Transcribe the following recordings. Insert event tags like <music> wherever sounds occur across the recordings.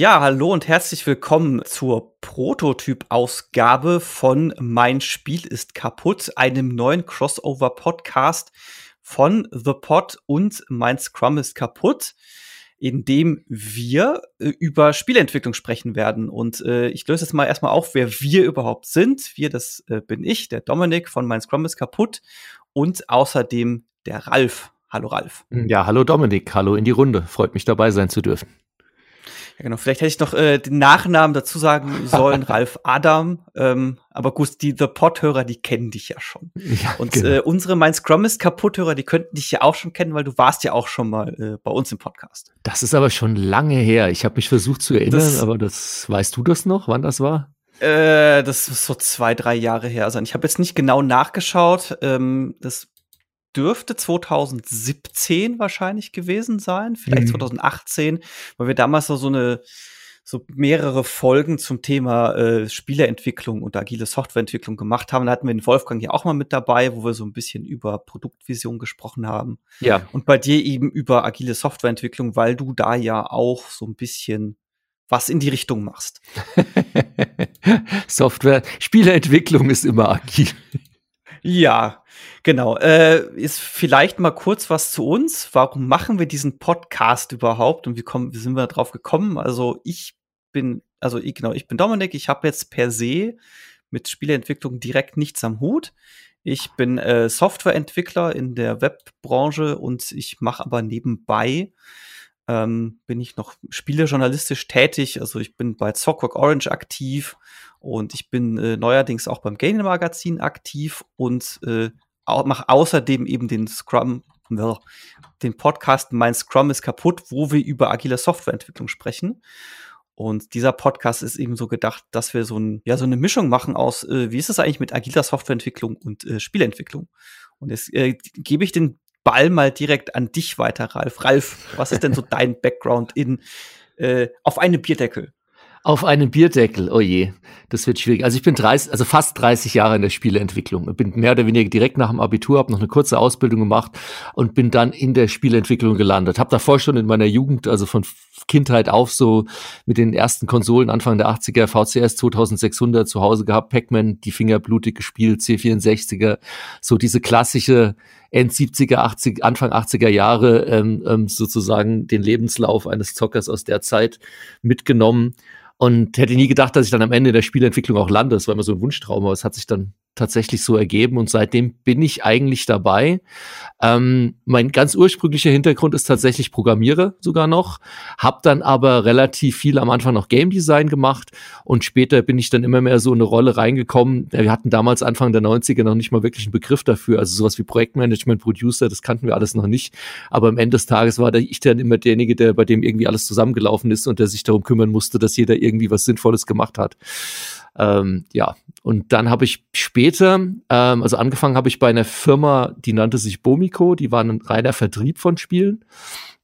Ja, hallo und herzlich willkommen zur Prototyp-Ausgabe von Mein Spiel ist kaputt, einem neuen Crossover-Podcast von The Pod und Mein Scrum ist kaputt, in dem wir äh, über Spielentwicklung sprechen werden. Und äh, ich löse jetzt mal erstmal auf, wer wir überhaupt sind. Wir, das äh, bin ich, der Dominik von Mein Scrum ist kaputt und außerdem der Ralf. Hallo Ralf. Ja, hallo Dominik, hallo in die Runde. Freut mich dabei sein zu dürfen. Ja, genau. Vielleicht hätte ich noch äh, den Nachnamen dazu sagen sollen, <laughs> Ralf Adam. Ähm, aber gut, die The Pod-Hörer, die kennen dich ja schon. Ja, und genau. äh, unsere Mein Scrum ist kaputt-Hörer, die könnten dich ja auch schon kennen, weil du warst ja auch schon mal äh, bei uns im Podcast. Das ist aber schon lange her. Ich habe mich versucht zu erinnern, das, aber das weißt du das noch, wann das war? Äh, das ist so zwei, drei Jahre her sein. Ich habe jetzt nicht genau nachgeschaut. Ähm, das dürfte 2017 wahrscheinlich gewesen sein, vielleicht mhm. 2018, weil wir damals so eine so mehrere Folgen zum Thema äh, Spieleentwicklung und agile Softwareentwicklung gemacht haben. Da hatten wir den Wolfgang ja auch mal mit dabei, wo wir so ein bisschen über Produktvision gesprochen haben. Ja. Und bei dir eben über agile Softwareentwicklung, weil du da ja auch so ein bisschen was in die Richtung machst. <laughs> Software, Spieleentwicklung ist immer agil. Ja, genau. Äh, ist vielleicht mal kurz was zu uns. Warum machen wir diesen Podcast überhaupt und wie, kommen, wie sind wir darauf gekommen? Also ich bin, also ich, genau, ich bin Dominik. Ich habe jetzt per se mit Spieleentwicklung direkt nichts am Hut. Ich bin äh, Softwareentwickler in der Webbranche und ich mache aber nebenbei ähm, bin ich noch spielejournalistisch tätig. Also ich bin bei Zockwork Orange aktiv und ich bin äh, neuerdings auch beim Gaming Magazin aktiv und äh, mache außerdem eben den Scrum, den Podcast Mein Scrum ist kaputt, wo wir über agile Softwareentwicklung sprechen. Und dieser Podcast ist eben so gedacht, dass wir so, ein, ja, so eine Mischung machen aus, äh, wie ist es eigentlich mit agiler Softwareentwicklung und äh, Spielentwicklung. Und jetzt äh, gebe ich den Ball mal direkt an dich weiter, Ralf. Ralf, was ist denn so dein Background in äh, auf eine Bierdeckel? Auf einem Bierdeckel, oh je, das wird schwierig. Also ich bin 30, also fast 30 Jahre in der Spieleentwicklung. Bin mehr oder weniger direkt nach dem Abitur, habe noch eine kurze Ausbildung gemacht und bin dann in der Spieleentwicklung gelandet. Habe davor schon in meiner Jugend, also von Kindheit auf, so mit den ersten Konsolen Anfang der 80er, VCS 2600 zu Hause gehabt, Pac-Man, die Finger blutig gespielt, C64er, so diese klassische End 70er, 80, Anfang 80er Jahre ähm, ähm, sozusagen den Lebenslauf eines Zockers aus der Zeit mitgenommen und hätte nie gedacht, dass ich dann am Ende der Spielentwicklung auch lande. Das war immer so ein Wunschtraum, aber es hat sich dann tatsächlich so ergeben und seitdem bin ich eigentlich dabei. Ähm, mein ganz ursprünglicher Hintergrund ist tatsächlich Programmierer sogar noch, habe dann aber relativ viel am Anfang noch Game Design gemacht und später bin ich dann immer mehr so in eine Rolle reingekommen. Wir hatten damals Anfang der 90er noch nicht mal wirklich einen Begriff dafür, also sowas wie Projektmanagement, Producer, das kannten wir alles noch nicht, aber am Ende des Tages war ich dann immer derjenige, der bei dem irgendwie alles zusammengelaufen ist und der sich darum kümmern musste, dass jeder irgendwie was Sinnvolles gemacht hat. Ähm, ja, und dann habe ich später, ähm, also angefangen habe ich bei einer Firma, die nannte sich Bomico, die waren ein reiner Vertrieb von Spielen.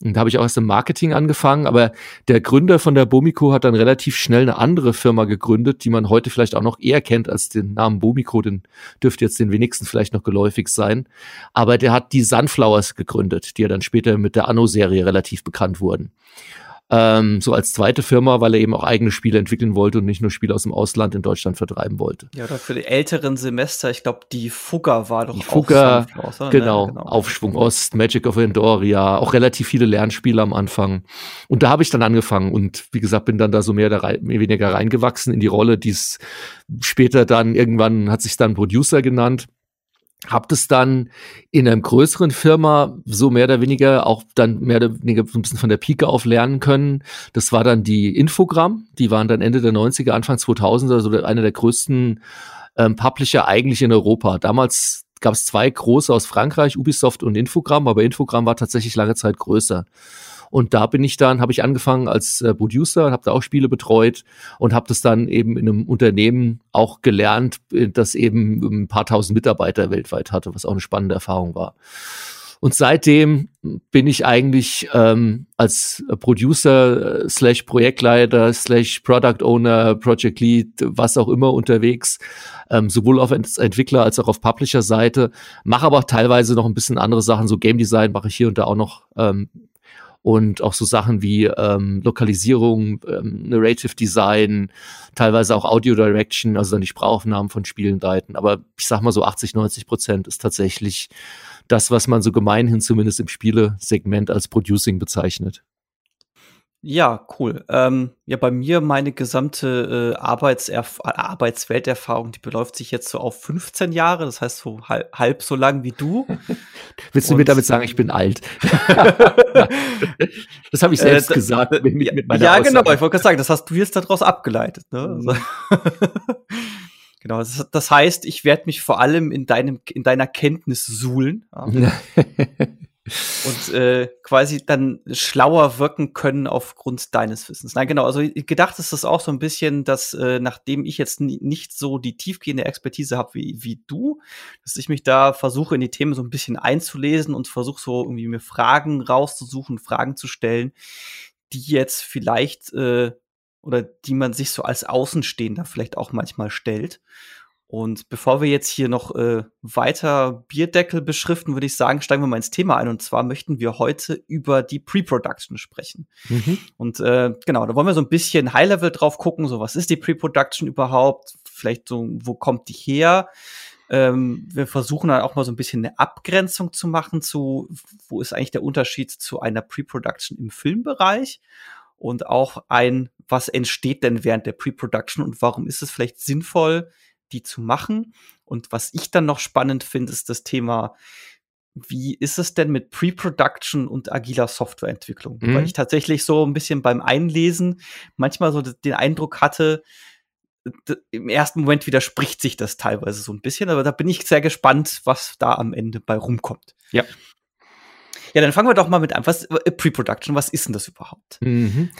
Und da habe ich auch erst im Marketing angefangen, aber der Gründer von der Bomico hat dann relativ schnell eine andere Firma gegründet, die man heute vielleicht auch noch eher kennt als den Namen Bomico, den dürfte jetzt den wenigsten vielleicht noch geläufig sein. Aber der hat die Sunflowers gegründet, die ja dann später mit der Anno-Serie relativ bekannt wurden ähm, so als zweite Firma, weil er eben auch eigene Spiele entwickeln wollte und nicht nur Spiele aus dem Ausland in Deutschland vertreiben wollte. Ja, oder für die älteren Semester, ich glaube, die Fugger war doch die Fugger, auch genau, ne? genau, Aufschwung Ost, Magic of Endoria, auch relativ viele Lernspiele am Anfang. Und da habe ich dann angefangen und wie gesagt, bin dann da so mehr, oder mehr weniger reingewachsen in die Rolle, die es später dann irgendwann hat sich dann Producer genannt hab das dann in einem größeren Firma so mehr oder weniger auch dann mehr oder weniger ein bisschen von der Pike auf lernen können. Das war dann die Infogramm. Die waren dann Ende der 90er, Anfang 2000er, also einer der größten ähm, Publisher eigentlich in Europa. Damals gab es zwei große aus Frankreich, Ubisoft und Infogramm, aber Infogramm war tatsächlich lange Zeit größer. Und da bin ich dann, habe ich angefangen als äh, Producer, habe da auch Spiele betreut und habe das dann eben in einem Unternehmen auch gelernt, äh, das eben ein paar tausend Mitarbeiter weltweit hatte, was auch eine spannende Erfahrung war. Und seitdem bin ich eigentlich ähm, als Producer äh, slash Projektleiter slash Product Owner, Project Lead, was auch immer unterwegs, ähm, sowohl auf Entwickler als auch auf Publisher-Seite, mache aber teilweise noch ein bisschen andere Sachen, so Game Design mache ich hier und da auch noch ähm, und auch so Sachen wie ähm, Lokalisierung, ähm, Narrative Design, teilweise auch Audio Direction, also dann die Sprachaufnahmen von Spielen leiten. Aber ich sag mal so 80, 90 Prozent ist tatsächlich das, was man so gemeinhin zumindest im Spielesegment als Producing bezeichnet. Ja, cool. Ähm, ja, bei mir meine gesamte äh, Arbeitserf Arbeitswelterfahrung, die beläuft sich jetzt so auf 15 Jahre, das heißt so halb, halb so lang wie du. <laughs> Willst du Und, mir damit sagen, ich bin alt? <laughs> das habe ich äh, selbst äh, gesagt. Mit, mit meiner ja, Aussage. genau, ich wollte gerade sagen, das hast du jetzt daraus abgeleitet. Ne? Mhm. Also <laughs> genau, das, das, heißt, ich werde mich vor allem in, deinem, in deiner Kenntnis suhlen. Ja. Und äh, quasi dann schlauer wirken können aufgrund deines Wissens. Nein, genau, also gedacht ist das auch so ein bisschen, dass äh, nachdem ich jetzt nicht so die tiefgehende Expertise habe wie, wie du, dass ich mich da versuche in die Themen so ein bisschen einzulesen und versuche so irgendwie mir Fragen rauszusuchen, Fragen zu stellen, die jetzt vielleicht äh, oder die man sich so als Außenstehender vielleicht auch manchmal stellt. Und bevor wir jetzt hier noch äh, weiter Bierdeckel beschriften, würde ich sagen, steigen wir mal ins Thema ein. Und zwar möchten wir heute über die Pre-Production sprechen. Mhm. Und äh, genau, da wollen wir so ein bisschen High-Level drauf gucken. So, was ist die Pre-Production überhaupt? Vielleicht so, wo kommt die her? Ähm, wir versuchen dann auch mal so ein bisschen eine Abgrenzung zu machen zu, wo ist eigentlich der Unterschied zu einer Pre-Production im Filmbereich? Und auch ein, was entsteht denn während der Pre-Production und warum ist es vielleicht sinnvoll, die zu machen. Und was ich dann noch spannend finde, ist das Thema, wie ist es denn mit Pre-Production und agiler Softwareentwicklung? Mhm. Weil ich tatsächlich so ein bisschen beim Einlesen manchmal so den Eindruck hatte, im ersten Moment widerspricht sich das teilweise so ein bisschen, aber da bin ich sehr gespannt, was da am Ende bei rumkommt. Ja. Ja, dann fangen wir doch mal mit an. Was äh, Pre-Production, was ist denn das überhaupt? Mhm.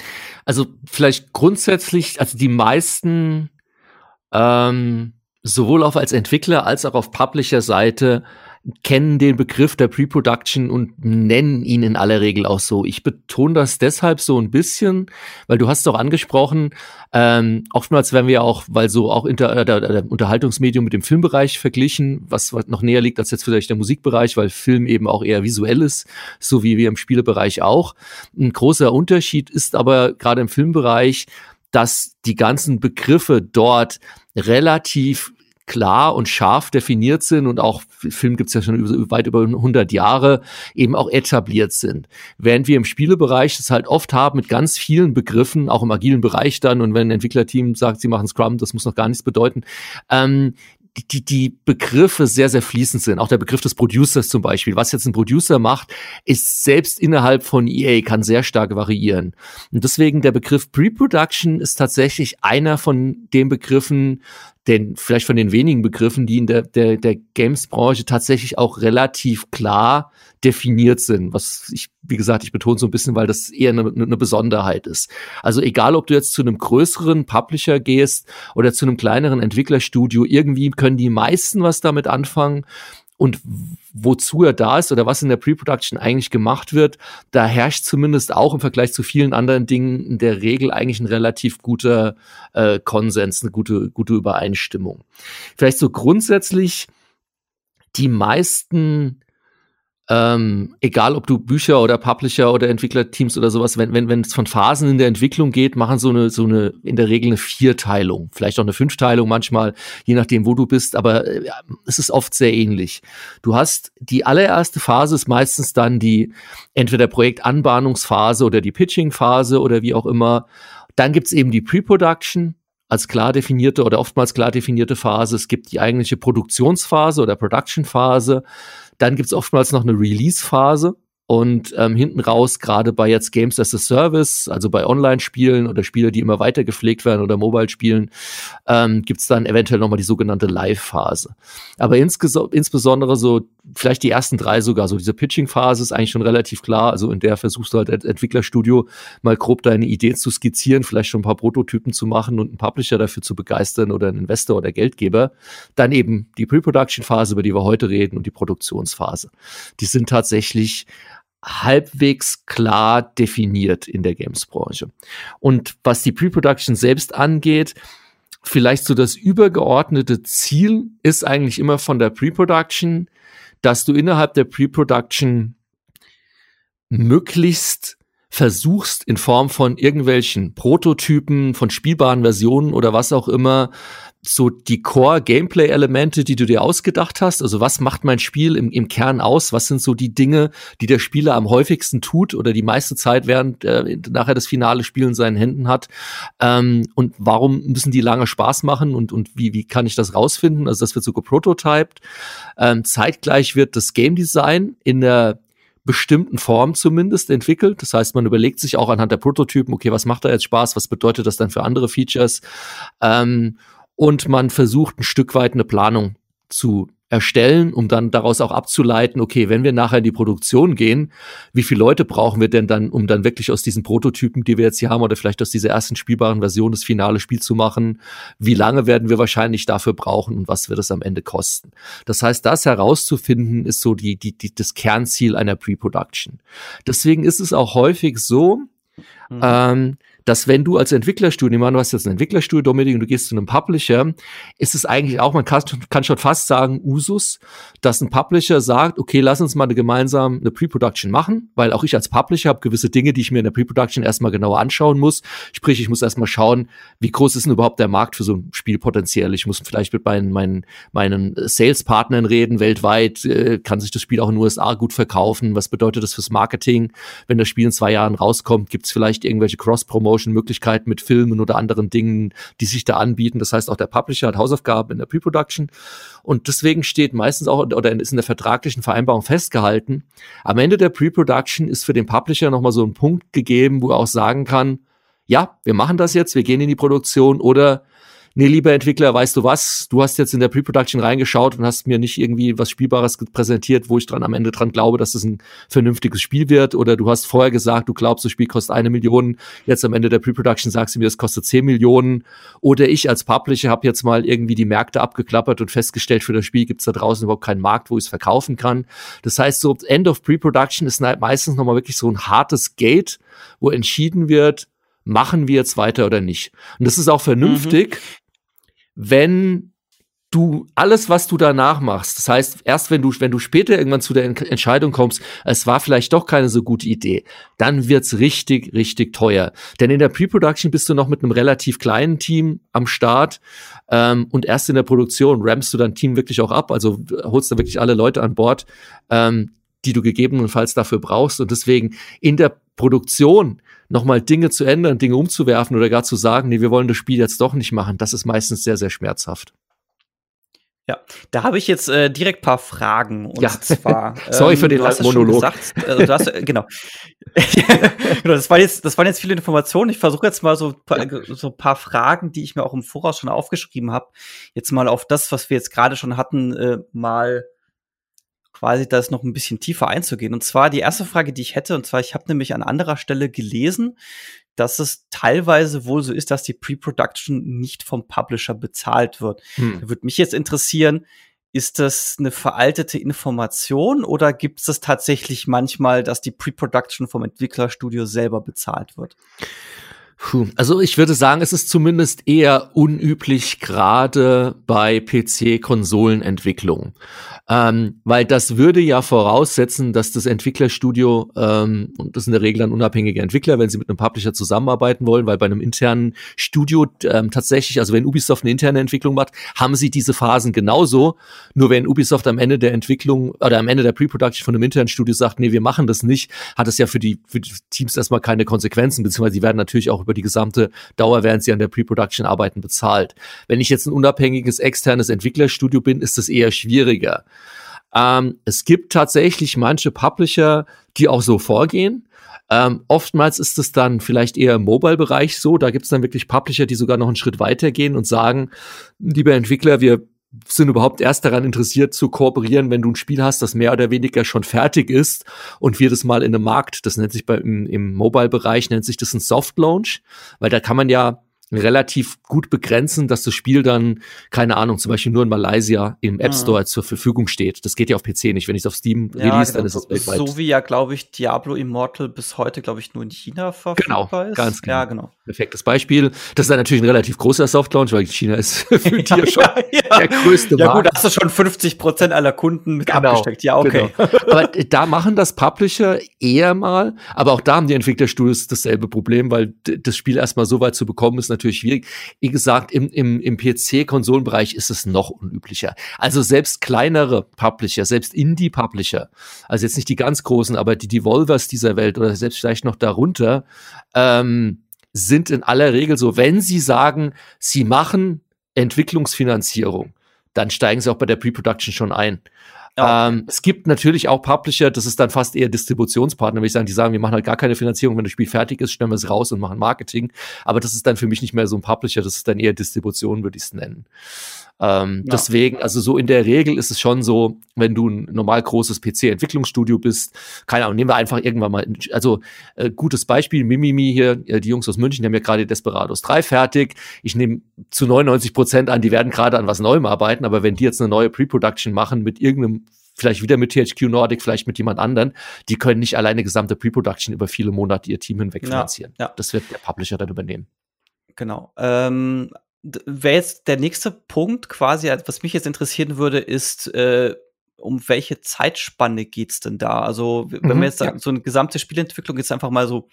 Also vielleicht grundsätzlich, also die meisten ähm, sowohl auf als Entwickler als auch auf Publisher-Seite kennen den Begriff der Pre-Production und nennen ihn in aller Regel auch so. Ich betone das deshalb so ein bisschen, weil du hast es auch angesprochen, ähm, oftmals werden wir auch, weil so auch inter, äh, der, Unterhaltungsmedium mit dem Filmbereich verglichen, was noch näher liegt als jetzt vielleicht der Musikbereich, weil Film eben auch eher visuell ist, so wie wir im Spielebereich auch. Ein großer Unterschied ist aber gerade im Filmbereich, dass die ganzen Begriffe dort relativ klar und scharf definiert sind und auch Film gibt's ja schon weit über 100 Jahre eben auch etabliert sind. Während wir im Spielebereich das halt oft haben mit ganz vielen Begriffen, auch im agilen Bereich dann und wenn ein Entwicklerteam sagt, sie machen Scrum, das muss noch gar nichts bedeuten, ähm, die, die Begriffe sehr, sehr fließend sind. Auch der Begriff des Producers zum Beispiel. Was jetzt ein Producer macht, ist selbst innerhalb von EA kann sehr stark variieren. Und deswegen der Begriff Pre-Production ist tatsächlich einer von den Begriffen, den, vielleicht von den wenigen Begriffen, die in der, der, der Games-Branche tatsächlich auch relativ klar definiert sind. Was ich, wie gesagt, ich betone so ein bisschen, weil das eher eine, eine Besonderheit ist. Also egal, ob du jetzt zu einem größeren Publisher gehst oder zu einem kleineren Entwicklerstudio, irgendwie können die meisten was damit anfangen und wozu er da ist oder was in der Pre-Production eigentlich gemacht wird, da herrscht zumindest auch im Vergleich zu vielen anderen Dingen in der Regel eigentlich ein relativ guter äh, Konsens, eine gute, gute Übereinstimmung. Vielleicht so grundsätzlich die meisten ähm, egal ob du Bücher oder Publisher oder Entwicklerteams oder sowas, wenn wenn wenn es von Phasen in der Entwicklung geht, machen so eine so eine in der Regel eine Vierteilung, vielleicht auch eine Fünfteilung manchmal, je nachdem wo du bist, aber äh, es ist oft sehr ähnlich. Du hast die allererste Phase ist meistens dann die entweder Projektanbahnungsphase oder die Pitching-Phase oder wie auch immer. Dann gibt's eben die Pre-Production, als klar definierte oder oftmals klar definierte Phase. Es gibt die eigentliche Produktionsphase oder Production-Phase. Dann gibt's oftmals noch eine Release-Phase. Und ähm, hinten raus, gerade bei jetzt Games as a Service, also bei Online-Spielen oder Spiele, die immer weiter gepflegt werden oder Mobile-Spielen, ähm, gibt dann eventuell nochmal die sogenannte Live-Phase. Aber insbesondere so, vielleicht die ersten drei sogar, so diese Pitching-Phase ist eigentlich schon relativ klar. Also in der versuchst du halt als Entwicklerstudio mal grob deine Idee zu skizzieren, vielleicht schon ein paar Prototypen zu machen und einen Publisher dafür zu begeistern oder einen Investor oder Geldgeber. Dann eben die Pre-Production-Phase, über die wir heute reden, und die Produktionsphase. Die sind tatsächlich halbwegs klar definiert in der Games-Branche. Und was die Pre-Production selbst angeht, vielleicht so das übergeordnete Ziel ist eigentlich immer von der Pre-Production, dass du innerhalb der Pre-Production möglichst versuchst in Form von irgendwelchen Prototypen, von spielbaren Versionen oder was auch immer, so die Core-Gameplay-Elemente, die du dir ausgedacht hast? Also was macht mein Spiel im, im Kern aus? Was sind so die Dinge, die der Spieler am häufigsten tut oder die meiste Zeit, während äh, nachher das finale Spiel in seinen Händen hat? Ähm, und warum müssen die lange Spaß machen und, und wie, wie kann ich das rausfinden? Also das wird so geprototyped. Ähm, zeitgleich wird das Game Design in der bestimmten Form zumindest entwickelt. Das heißt, man überlegt sich auch anhand der Prototypen, okay, was macht da jetzt Spaß, was bedeutet das dann für andere Features? Ähm, und man versucht ein Stück weit eine Planung zu erstellen, um dann daraus auch abzuleiten, okay, wenn wir nachher in die Produktion gehen, wie viele Leute brauchen wir denn dann, um dann wirklich aus diesen Prototypen, die wir jetzt hier haben, oder vielleicht aus dieser ersten spielbaren Version das finale Spiel zu machen, wie lange werden wir wahrscheinlich dafür brauchen und was wird es am Ende kosten. Das heißt, das herauszufinden, ist so die, die, die, das Kernziel einer Pre-Production. Deswegen ist es auch häufig so, mhm. ähm, dass wenn du als Entwicklerstudio, du hast jetzt ein Entwicklerstudio, Dominik, und du gehst zu einem Publisher, ist es eigentlich auch, man kann, kann schon fast sagen, Usus, dass ein Publisher sagt, okay, lass uns mal eine gemeinsam eine Pre-Production machen, weil auch ich als Publisher habe gewisse Dinge, die ich mir in der Pre-Production erstmal genauer anschauen muss. Sprich, ich muss erstmal schauen, wie groß ist denn überhaupt der Markt für so ein Spiel potenziell. Ich muss vielleicht mit meinen, meinen, meinen Sales-Partnern reden, weltweit, äh, kann sich das Spiel auch in den USA gut verkaufen, was bedeutet das fürs Marketing, wenn das Spiel in zwei Jahren rauskommt, gibt es vielleicht irgendwelche Cross-Promotion Promotion-Möglichkeiten mit Filmen oder anderen Dingen, die sich da anbieten. Das heißt, auch der Publisher hat Hausaufgaben in der Pre-Production. Und deswegen steht meistens auch oder ist in der vertraglichen Vereinbarung festgehalten, am Ende der Pre-Production ist für den Publisher nochmal so ein Punkt gegeben, wo er auch sagen kann, ja, wir machen das jetzt, wir gehen in die Produktion oder nee, lieber Entwickler, weißt du was, du hast jetzt in der Pre-Production reingeschaut und hast mir nicht irgendwie was Spielbares präsentiert, wo ich dran am Ende dran glaube, dass es das ein vernünftiges Spiel wird. Oder du hast vorher gesagt, du glaubst, das Spiel kostet eine Million, jetzt am Ende der Pre-Production sagst du mir, es kostet zehn Millionen. Oder ich als Publisher habe jetzt mal irgendwie die Märkte abgeklappert und festgestellt, für das Spiel gibt es da draußen überhaupt keinen Markt, wo ich es verkaufen kann. Das heißt, so End of Pre-Production ist meistens nochmal wirklich so ein hartes Gate, wo entschieden wird, machen wir jetzt weiter oder nicht. Und das ist auch vernünftig, mhm wenn du alles, was du danach machst, das heißt, erst wenn du, wenn du später irgendwann zu der Entscheidung kommst, es war vielleicht doch keine so gute Idee, dann wird's richtig, richtig teuer. Denn in der Pre-Production bist du noch mit einem relativ kleinen Team am Start ähm, und erst in der Produktion rampst du dein Team wirklich auch ab, also holst da wirklich alle Leute an Bord, ähm, die du gegebenenfalls dafür brauchst. Und deswegen in der Produktion nochmal Dinge zu ändern, Dinge umzuwerfen oder gar zu sagen, nee, wir wollen das Spiel jetzt doch nicht machen, das ist meistens sehr, sehr schmerzhaft. Ja, da habe ich jetzt äh, direkt paar Fragen. Und ja. zwar. <laughs> Sorry ähm, für den langen Monolog. Gesagt, du hast, äh, genau. <laughs> genau. Das, war jetzt, das waren jetzt viele Informationen. Ich versuche jetzt mal so, so ein paar Fragen, die ich mir auch im Voraus schon aufgeschrieben habe, jetzt mal auf das, was wir jetzt gerade schon hatten, äh, mal quasi das noch ein bisschen tiefer einzugehen. Und zwar die erste Frage, die ich hätte, und zwar, ich habe nämlich an anderer Stelle gelesen, dass es teilweise wohl so ist, dass die Pre-Production nicht vom Publisher bezahlt wird. Hm. Da würde mich jetzt interessieren, ist das eine veraltete Information oder gibt es das tatsächlich manchmal, dass die Pre-Production vom Entwicklerstudio selber bezahlt wird? Puh, also ich würde sagen, es ist zumindest eher unüblich, gerade bei PC-Konsolenentwicklung. Ähm, weil das würde ja voraussetzen, dass das Entwicklerstudio, ähm, und das sind in der Regel dann unabhängige Entwickler, wenn sie mit einem Publisher zusammenarbeiten wollen, weil bei einem internen Studio ähm, tatsächlich, also wenn Ubisoft eine interne Entwicklung macht, haben sie diese Phasen genauso. Nur wenn Ubisoft am Ende der Entwicklung oder am Ende der Pre-Production von einem internen Studio sagt, nee, wir machen das nicht, hat es ja für die, für die Teams erstmal keine Konsequenzen, beziehungsweise die werden natürlich auch über die gesamte Dauer, während sie an der Pre-Production arbeiten, bezahlt. Wenn ich jetzt ein unabhängiges externes Entwicklerstudio bin, ist das eher schwieriger. Ähm, es gibt tatsächlich manche Publisher, die auch so vorgehen. Ähm, oftmals ist es dann vielleicht eher im Mobile-Bereich so. Da gibt es dann wirklich Publisher, die sogar noch einen Schritt weiter gehen und sagen, lieber Entwickler, wir sind überhaupt erst daran interessiert zu kooperieren, wenn du ein Spiel hast, das mehr oder weniger schon fertig ist und wir das mal in einem Markt, das nennt sich bei, im, im Mobile-Bereich, nennt sich das ein Soft Launch, weil da kann man ja relativ gut begrenzen, dass das Spiel dann, keine Ahnung, zum Beispiel nur in Malaysia im App mhm. Store mhm. zur Verfügung steht. Das geht ja auf PC nicht. Wenn ich es auf Steam ja, release, genau. dann ist es weltweit. So wie ja, glaube ich, Diablo Immortal bis heute, glaube ich, nur in China verfügbar genau, ist. Ganz genau. Ja, genau. Perfektes Beispiel. Das ist dann natürlich ein relativ großer Softlaunch, weil China ist <laughs> für ja, dir schon ja, der größte Ja Markt. gut, hast du schon 50 Prozent aller Kunden mit genau, abgesteckt. Ja, okay. Genau. Aber da machen das Publisher eher mal, aber auch da haben die Entwicklerstudios dasselbe Problem, weil das Spiel erstmal so weit zu bekommen ist natürlich schwierig wie gesagt, im, im, im PC-Konsolenbereich ist es noch unüblicher. Also selbst kleinere Publisher, selbst Indie-Publisher, also jetzt nicht die ganz großen, aber die Devolvers dieser Welt oder selbst vielleicht noch darunter, ähm, sind in aller Regel so, wenn sie sagen, sie machen Entwicklungsfinanzierung, dann steigen sie auch bei der Pre-Production schon ein. Ja. Ähm, es gibt natürlich auch Publisher, das ist dann fast eher Distributionspartner, würde ich sagen, die sagen, wir machen halt gar keine Finanzierung, wenn das Spiel fertig ist, stellen wir es raus und machen Marketing. Aber das ist dann für mich nicht mehr so ein Publisher, das ist dann eher Distribution, würde ich es nennen. Ähm, ja. Deswegen, also so in der Regel ist es schon so, wenn du ein normal großes PC-Entwicklungsstudio bist, keine Ahnung, nehmen wir einfach irgendwann mal, also äh, gutes Beispiel, Mimimi hier, äh, die Jungs aus München, die haben ja gerade Desperados 3 fertig. Ich nehme zu 99 Prozent an, die werden gerade an was Neuem arbeiten, aber wenn die jetzt eine neue Pre-Production machen mit irgendeinem vielleicht wieder mit THQ Nordic, vielleicht mit jemand anderen, die können nicht alleine gesamte Pre-Production über viele Monate ihr Team hinweg finanzieren. Ja, ja. Das wird der Publisher dann übernehmen. Genau. Ähm, wäre jetzt der nächste Punkt quasi, was mich jetzt interessieren würde, ist, äh, um welche Zeitspanne geht's denn da? Also, wenn mhm, wir jetzt sagen, ja. so eine gesamte Spielentwicklung ist einfach mal so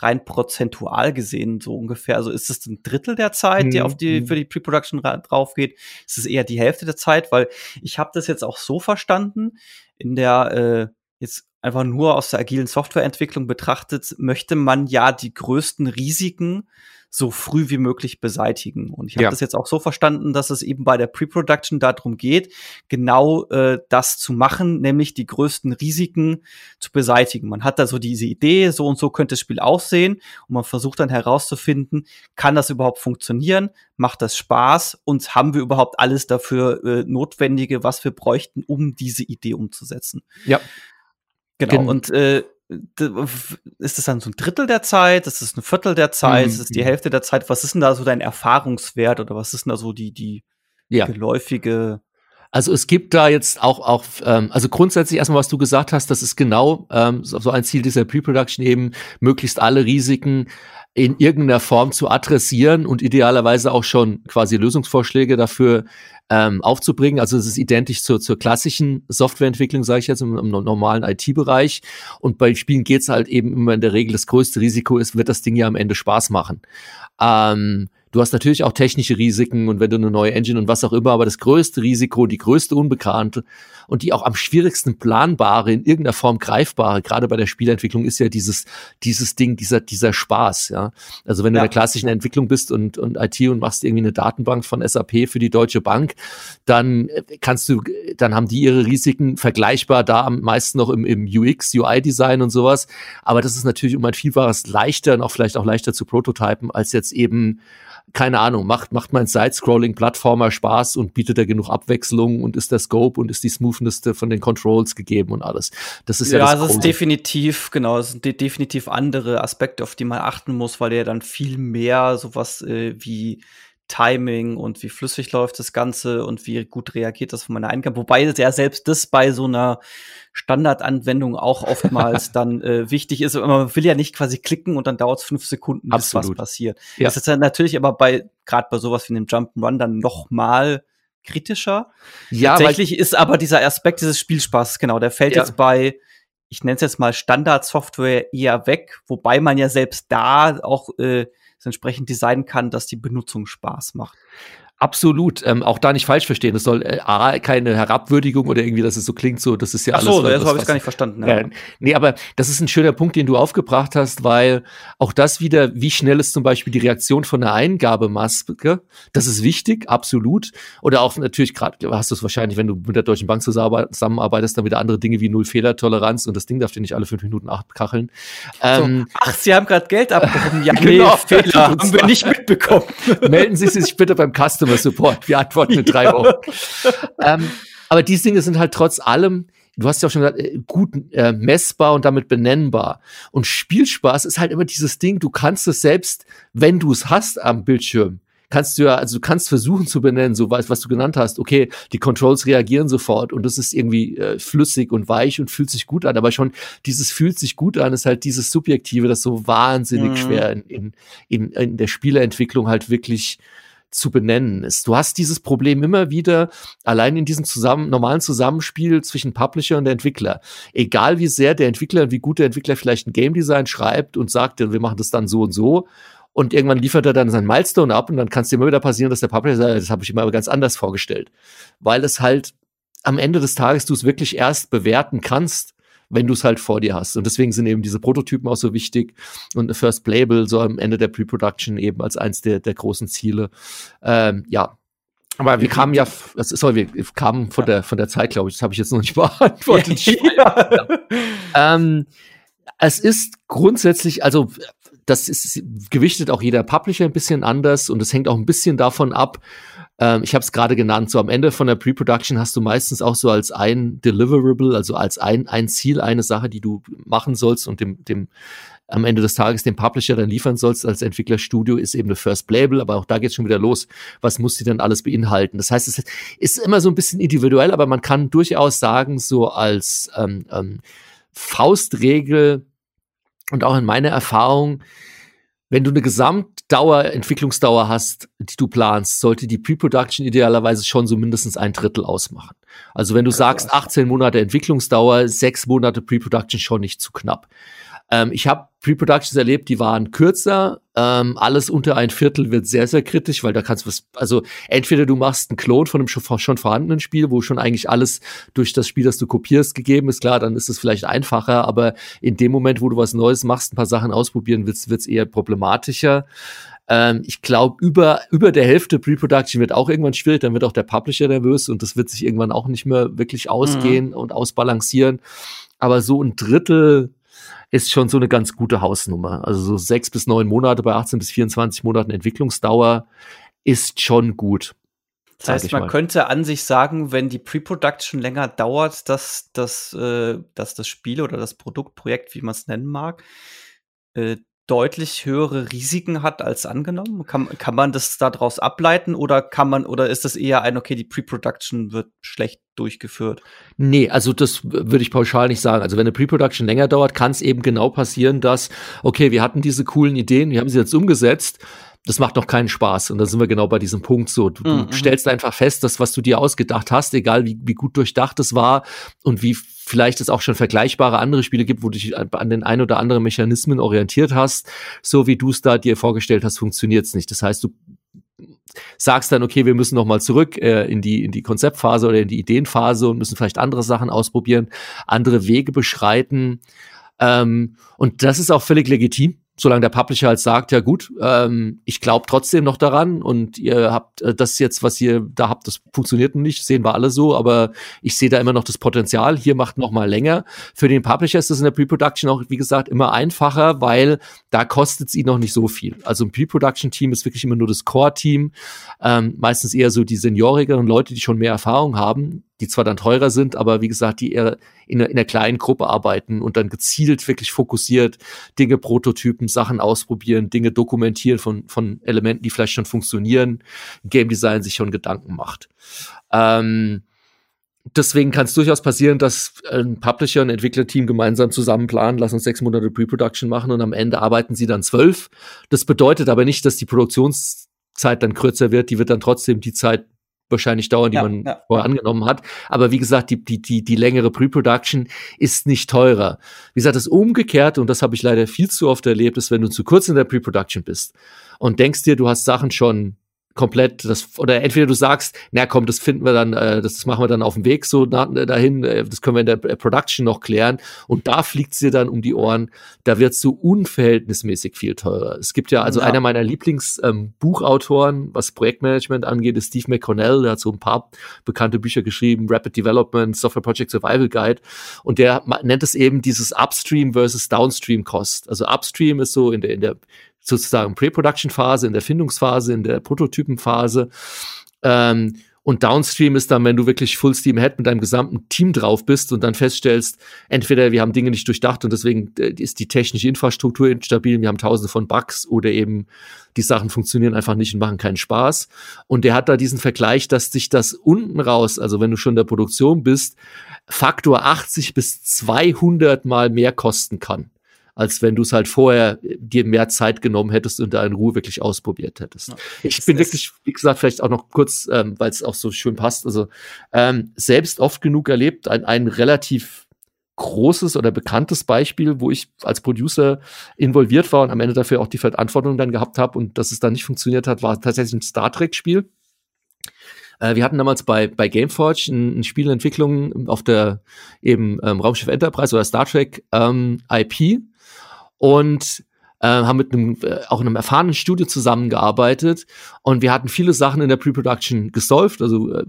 rein prozentual gesehen, so ungefähr. Also ist es ein Drittel der Zeit, mhm. die auf die, mhm. für die Pre-Production drauf geht? Ist es eher die Hälfte der Zeit? Weil ich habe das jetzt auch so verstanden, in der äh, jetzt einfach nur aus der agilen Softwareentwicklung betrachtet, möchte man ja die größten Risiken so früh wie möglich beseitigen. Und ich habe ja. das jetzt auch so verstanden, dass es eben bei der Pre-Production darum geht, genau äh, das zu machen, nämlich die größten Risiken zu beseitigen. Man hat da so diese Idee, so und so könnte das Spiel aussehen und man versucht dann herauszufinden, kann das überhaupt funktionieren, macht das Spaß und haben wir überhaupt alles dafür äh, Notwendige, was wir bräuchten, um diese Idee umzusetzen. Ja. Genau. Gen und äh, ist es dann so ein Drittel der Zeit? Ist es ein Viertel der Zeit? Mhm. Ist es die Hälfte der Zeit? Was ist denn da so dein Erfahrungswert oder was ist denn da so die, die ja. geläufige? Also es gibt da jetzt auch, auch ähm, also grundsätzlich erstmal, was du gesagt hast, das ist genau ähm, so ein Ziel dieser Pre-Production eben, möglichst alle Risiken in irgendeiner Form zu adressieren und idealerweise auch schon quasi Lösungsvorschläge dafür ähm, aufzubringen. Also es ist identisch zur, zur klassischen Softwareentwicklung, sage ich jetzt, im, im normalen IT-Bereich. Und bei Spielen geht es halt eben immer in der Regel, das größte Risiko ist, wird das Ding ja am Ende Spaß machen. Ähm, Du hast natürlich auch technische Risiken und wenn du eine neue Engine und was auch immer, aber das größte Risiko, die größte Unbekannte und die auch am schwierigsten planbare, in irgendeiner Form greifbare, gerade bei der Spielentwicklung, ist ja dieses, dieses Ding, dieser, dieser Spaß, ja. Also wenn du ja. in der klassischen Entwicklung bist und, und IT und machst irgendwie eine Datenbank von SAP für die Deutsche Bank, dann kannst du, dann haben die ihre Risiken vergleichbar da am meisten noch im, im UX, UI-Design und sowas. Aber das ist natürlich um ein Vielfaches leichter und auch vielleicht auch leichter zu prototypen, als jetzt eben keine Ahnung, macht, macht mein Side-Scrolling-Plattformer Spaß und bietet er genug Abwechslung und ist der Scope und ist die Smoothness von den Controls gegeben und alles. Das ist ja, ja das, das ist definitiv, genau, es sind definitiv andere Aspekte, auf die man achten muss, weil der dann viel mehr sowas äh, wie Timing und wie flüssig läuft das Ganze und wie gut reagiert das von meiner Eingabe. Wobei ja selbst das bei so einer Standardanwendung auch oftmals <laughs> dann äh, wichtig ist. Man will ja nicht quasi klicken und dann dauert es fünf Sekunden, bis Absolut. was passiert. Ja. Das ist dann natürlich aber bei, gerade bei sowas wie einem Jump'n'Run dann noch mal kritischer. Ja, Tatsächlich ist aber dieser Aspekt dieses Spielspaßes, genau, der fällt ja. jetzt bei ich nenne es jetzt mal Standardsoftware eher weg, wobei man ja selbst da auch äh, entsprechend designen kann, dass die Benutzung Spaß macht. Absolut. Ähm, auch da nicht falsch verstehen. Das soll äh, A, keine Herabwürdigung oder irgendwie, dass es so klingt, so, das ist ja Ach alles. Ach so, das habe ich gar nicht verstanden. Ja. Äh, nee, aber das ist ein schöner Punkt, den du aufgebracht hast, weil auch das wieder, wie schnell ist zum Beispiel die Reaktion von einer Eingabemaske, das ist wichtig, absolut. Oder auch natürlich, gerade hast du es wahrscheinlich, wenn du mit der Deutschen Bank zusammenarbeitest, dann wieder andere Dinge wie Null-Fehler-Toleranz und das Ding darf dir nicht alle fünf Minuten acht kacheln. Ähm, so. Ach, Sie haben gerade Geld abgehoben. Ja, <laughs> genau, nee, Fehler <laughs> haben wir nicht <laughs> mitbekommen. Melden Sie sich bitte beim Customer Support. Wir antworten in drei. Wochen. ähm, aber diese Dinge sind halt trotz allem du hast ja auch schon gesagt, äh, gut äh, messbar und damit benennbar. Und Spielspaß ist halt immer dieses Ding, du kannst es selbst, wenn du es hast am Bildschirm, kannst du ja, also du kannst versuchen zu benennen, so was, was du genannt hast, okay, die Controls reagieren sofort und das ist irgendwie äh, flüssig und weich und fühlt sich gut an, aber schon dieses fühlt sich gut an, ist halt dieses Subjektive, das so wahnsinnig mhm. schwer in, in, in, in der Spieleentwicklung halt wirklich zu benennen ist. Du hast dieses Problem immer wieder allein in diesem zusammen, normalen Zusammenspiel zwischen Publisher und Entwickler. Egal wie sehr der Entwickler und wie gut der Entwickler vielleicht ein Game Design schreibt und sagt, wir machen das dann so und so und irgendwann liefert er dann sein Milestone ab und dann kann es dir immer wieder passieren, dass der Publisher sagt, das habe ich immer ganz anders vorgestellt. Weil es halt am Ende des Tages du es wirklich erst bewerten kannst, wenn du es halt vor dir hast. Und deswegen sind eben diese Prototypen auch so wichtig und First Playable so am Ende der Pre-Production eben als eins der, der großen Ziele. Ähm, ja, aber wir kamen ja, sorry, wir kamen von der von der Zeit, glaube ich. Das habe ich jetzt noch nicht <laughs> beantwortet. <laughs> Ja. ja. Ähm, es ist grundsätzlich, also das ist gewichtet auch jeder Publisher ein bisschen anders und es hängt auch ein bisschen davon ab. Ähm, ich habe es gerade genannt, so am Ende von der Pre-Production hast du meistens auch so als ein Deliverable, also als ein, ein Ziel, eine Sache, die du machen sollst und dem, dem am Ende des Tages dem Publisher dann liefern sollst als Entwicklerstudio, ist eben eine First Playable, aber auch da geht schon wieder los. Was muss die denn alles beinhalten? Das heißt, es ist immer so ein bisschen individuell, aber man kann durchaus sagen, so als ähm, ähm, Faustregel, und auch in meiner Erfahrung, wenn du eine Gesamtdauer, Entwicklungsdauer hast, die du planst, sollte die Pre-Production idealerweise schon so mindestens ein Drittel ausmachen. Also wenn du sagst, 18 Monate Entwicklungsdauer, sechs Monate Pre-Production schon nicht zu knapp. Ähm, ich habe Pre-Productions erlebt, die waren kürzer. Ähm, alles unter ein Viertel wird sehr, sehr kritisch, weil da kannst du was, also entweder du machst einen Klon von einem schon, vorhandenen Spiel, wo schon eigentlich alles durch das Spiel, das du kopierst, gegeben ist. Klar, dann ist es vielleicht einfacher, aber in dem Moment, wo du was Neues machst, ein paar Sachen ausprobieren willst, wird es eher problematischer. Ähm, ich glaube, über, über der Hälfte Pre-Production wird auch irgendwann schwierig, dann wird auch der Publisher nervös und das wird sich irgendwann auch nicht mehr wirklich ausgehen mhm. und ausbalancieren. Aber so ein Drittel ist schon so eine ganz gute Hausnummer. Also so sechs bis neun Monate bei 18 bis 24 Monaten Entwicklungsdauer ist schon gut. Das heißt, man mal. könnte an sich sagen, wenn die Pre-Production länger dauert, dass, dass, äh, dass das Spiel oder das Produktprojekt, wie man es nennen mag, äh, deutlich höhere Risiken hat als angenommen? Kann, kann man das daraus ableiten oder kann man, oder ist das eher ein, okay, die Pre-Production wird schlecht durchgeführt? Nee, also das würde ich pauschal nicht sagen. Also wenn eine Pre-Production länger dauert, kann es eben genau passieren, dass, okay, wir hatten diese coolen Ideen, wir haben sie jetzt umgesetzt, das macht noch keinen Spaß. Und da sind wir genau bei diesem Punkt so. Du, mhm. du stellst einfach fest, dass was du dir ausgedacht hast, egal wie, wie gut durchdacht es war und wie vielleicht es auch schon vergleichbare andere Spiele gibt, wo du dich an den ein oder anderen Mechanismen orientiert hast, so wie du es da dir vorgestellt hast, funktioniert es nicht. Das heißt, du sagst dann, okay, wir müssen noch mal zurück äh, in die in die Konzeptphase oder in die Ideenphase und müssen vielleicht andere Sachen ausprobieren, andere Wege beschreiten. Ähm, und das ist auch völlig legitim solange der Publisher halt sagt, ja gut, ähm, ich glaube trotzdem noch daran und ihr habt äh, das jetzt, was ihr da habt, das funktioniert nicht, sehen wir alle so, aber ich sehe da immer noch das Potenzial, hier macht noch mal länger. Für den Publisher ist das in der Pre-Production auch, wie gesagt, immer einfacher, weil da kostet es ihn noch nicht so viel. Also ein Pre-Production-Team ist wirklich immer nur das Core-Team, ähm, meistens eher so die seniorigeren Leute, die schon mehr Erfahrung haben, die zwar dann teurer sind, aber wie gesagt, die eher in, in einer kleinen Gruppe arbeiten und dann gezielt wirklich fokussiert Dinge Prototypen, Sachen ausprobieren, Dinge dokumentieren von, von Elementen, die vielleicht schon funktionieren, Game Design sich schon Gedanken macht. Ähm, deswegen kann es durchaus passieren, dass ein Publisher und Entwicklerteam gemeinsam zusammen planen, lassen uns sechs Monate Pre-Production machen und am Ende arbeiten sie dann zwölf. Das bedeutet aber nicht, dass die Produktionszeit dann kürzer wird, die wird dann trotzdem die Zeit wahrscheinlich dauern, die ja, man ja. vorher angenommen hat. Aber wie gesagt, die, die, die, die längere Pre-Production ist nicht teurer. Wie gesagt, das Umgekehrte, und das habe ich leider viel zu oft erlebt, ist, wenn du zu kurz in der Pre-Production bist und denkst dir, du hast Sachen schon komplett das oder entweder du sagst, na komm, das finden wir dann, äh, das machen wir dann auf dem Weg so na, dahin, äh, das können wir in der Production noch klären und da fliegt's dir dann um die Ohren, da wird's so unverhältnismäßig viel teurer. Es gibt ja also ja. einer meiner Lieblingsbuchautoren, ähm, was Projektmanagement angeht, ist Steve McConnell, der hat so ein paar bekannte Bücher geschrieben, Rapid Development, Software Project Survival Guide und der nennt es eben dieses Upstream versus Downstream Cost. Also Upstream ist so in der in der sozusagen Pre-Production-Phase, in der Findungsphase, in der Prototypenphase. Ähm, Und Downstream ist dann, wenn du wirklich Full Steam Head mit deinem gesamten Team drauf bist und dann feststellst, entweder wir haben Dinge nicht durchdacht und deswegen äh, ist die technische Infrastruktur instabil, wir haben tausende von Bugs oder eben die Sachen funktionieren einfach nicht und machen keinen Spaß. Und der hat da diesen Vergleich, dass sich das unten raus, also wenn du schon in der Produktion bist, Faktor 80 bis 200 mal mehr kosten kann als wenn du es halt vorher äh, dir mehr Zeit genommen hättest und da in Ruhe wirklich ausprobiert hättest. Ja. Ich bin wirklich, wie gesagt, vielleicht auch noch kurz, ähm, weil es auch so schön passt, also ähm, selbst oft genug erlebt, ein, ein relativ großes oder bekanntes Beispiel, wo ich als Producer involviert war und am Ende dafür auch die Verantwortung dann gehabt habe und dass es dann nicht funktioniert hat, war tatsächlich ein Star Trek-Spiel. Äh, wir hatten damals bei, bei Gameforge ein, ein Spielentwicklung auf der eben ähm, Raumschiff Enterprise oder Star Trek ähm, IP und äh, haben mit einem äh, auch einem erfahrenen Studio zusammengearbeitet und wir hatten viele Sachen in der Pre-Production gesolved, also äh,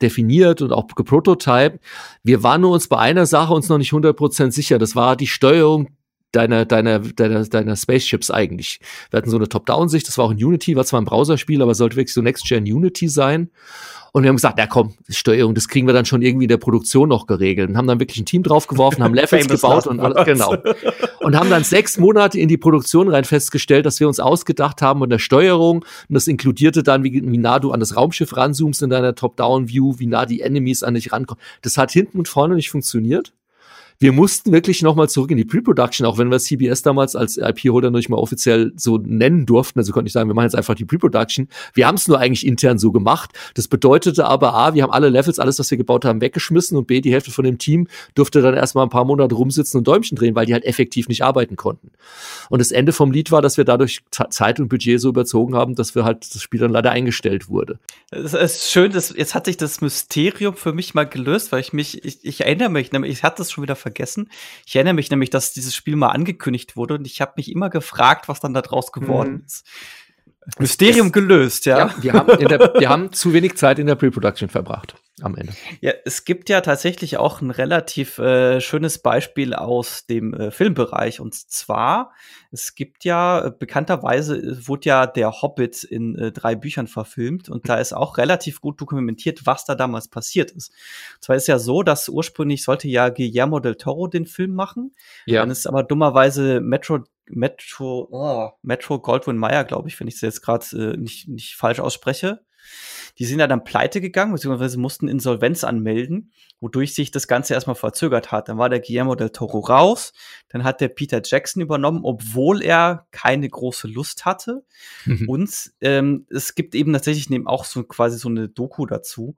definiert und auch geprototyped. Wir waren nur uns bei einer Sache uns noch nicht 100% sicher. Das war die Steuerung deiner, deiner, deiner, deiner Spaceships eigentlich. Wir hatten so eine Top-Down-Sicht, das war auch in Unity, war zwar ein Browserspiel, aber sollte wirklich so Next-Gen Unity sein. Und wir haben gesagt, ja komm, Steuerung, das kriegen wir dann schon irgendwie in der Produktion noch geregelt. Und haben dann wirklich ein Team draufgeworfen, haben Levels gebaut und alles, genau. Und haben dann sechs Monate in die Produktion rein festgestellt, dass wir uns ausgedacht haben und der Steuerung. Und das inkludierte dann, wie, wie nah du an das Raumschiff ranzoomst in deiner Top-Down-View, wie nah die Enemies an dich rankommen. Das hat hinten und vorne nicht funktioniert wir mussten wirklich nochmal zurück in die Pre-Production, auch wenn wir CBS damals als IP-Holder noch nicht mal offiziell so nennen durften. Also konnte ich sagen, wir machen jetzt einfach die Pre-Production. Wir haben es nur eigentlich intern so gemacht. Das bedeutete aber A, wir haben alle Levels, alles, was wir gebaut haben, weggeschmissen und B, die Hälfte von dem Team durfte dann erstmal ein paar Monate rumsitzen und Däumchen drehen, weil die halt effektiv nicht arbeiten konnten. Und das Ende vom Lied war, dass wir dadurch Zeit und Budget so überzogen haben, dass wir halt das Spiel dann leider eingestellt wurde. Es ist schön, dass jetzt hat sich das Mysterium für mich mal gelöst, weil ich mich, ich, ich erinnere mich, ich hatte es schon wieder vergessen vergessen. Ich erinnere mich nämlich, dass dieses Spiel mal angekündigt wurde und ich habe mich immer gefragt, was dann da draus geworden mhm. ist. Mysterium gelöst, ja. ja wir, haben der, wir haben zu wenig Zeit in der Pre-Production verbracht am Ende. Ja, es gibt ja tatsächlich auch ein relativ äh, schönes Beispiel aus dem äh, Filmbereich. Und zwar, es gibt ja, äh, bekannterweise äh, wurde ja der Hobbit in äh, drei Büchern verfilmt und da ist auch relativ gut dokumentiert, was da damals passiert ist. Und zwar ist ja so, dass ursprünglich sollte ja Guillermo del Toro den Film machen. Ja. Dann ist aber dummerweise Metro Metro, oh, Metro Goldwyn Mayer, glaube ich, wenn ich es jetzt gerade äh, nicht, nicht falsch ausspreche. Die sind ja dann pleite gegangen, beziehungsweise mussten Insolvenz anmelden, wodurch sich das Ganze erstmal verzögert hat. Dann war der Guillermo del Toro raus, dann hat der Peter Jackson übernommen, obwohl er keine große Lust hatte. Mhm. Und ähm, es gibt eben tatsächlich neben auch so quasi so eine Doku dazu.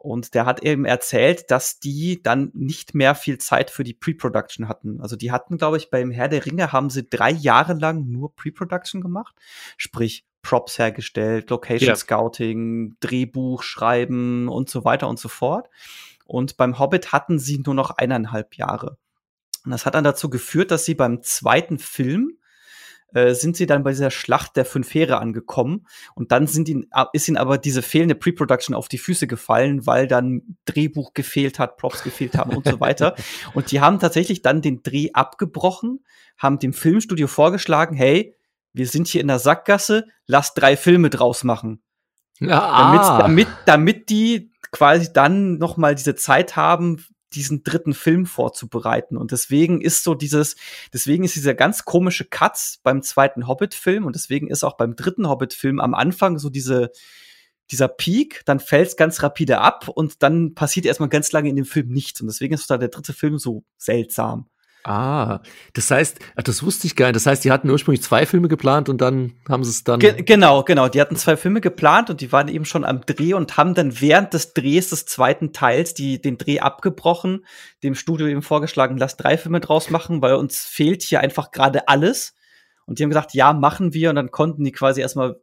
Und der hat eben erzählt, dass die dann nicht mehr viel Zeit für die Pre-Production hatten. Also die hatten, glaube ich, beim Herr der Ringe haben sie drei Jahre lang nur Pre-Production gemacht. Sprich, Props hergestellt, Location ja. Scouting, Drehbuch schreiben und so weiter und so fort. Und beim Hobbit hatten sie nur noch eineinhalb Jahre. Und das hat dann dazu geführt, dass sie beim zweiten Film äh, sind sie dann bei dieser Schlacht der fünf Heere angekommen und dann sind ihnen, ist ihnen aber diese fehlende Pre-Production auf die Füße gefallen, weil dann Drehbuch gefehlt hat, Props gefehlt haben und so weiter. <laughs> Und die haben tatsächlich dann den Dreh abgebrochen, haben dem Filmstudio vorgeschlagen, hey, wir sind hier in der Sackgasse, lass drei Filme draus machen. Ah. Damit, damit, damit die quasi dann noch mal diese Zeit haben, diesen dritten Film vorzubereiten. Und deswegen ist so dieses, deswegen ist dieser ganz komische Cut beim zweiten Hobbit-Film und deswegen ist auch beim dritten Hobbit-Film am Anfang so diese, dieser Peak, dann fällt es ganz rapide ab und dann passiert erstmal ganz lange in dem Film nichts. Und deswegen ist da der dritte Film so seltsam. Ah, das heißt, das wusste ich gar nicht. Das heißt, die hatten ursprünglich zwei Filme geplant und dann haben sie es dann. Ge genau, genau. Die hatten zwei Filme geplant und die waren eben schon am Dreh und haben dann während des Drehs des zweiten Teils die, den Dreh abgebrochen, dem Studio eben vorgeschlagen, lass drei Filme draus machen, weil uns fehlt hier einfach gerade alles. Und die haben gesagt, ja, machen wir. Und dann konnten die quasi erstmal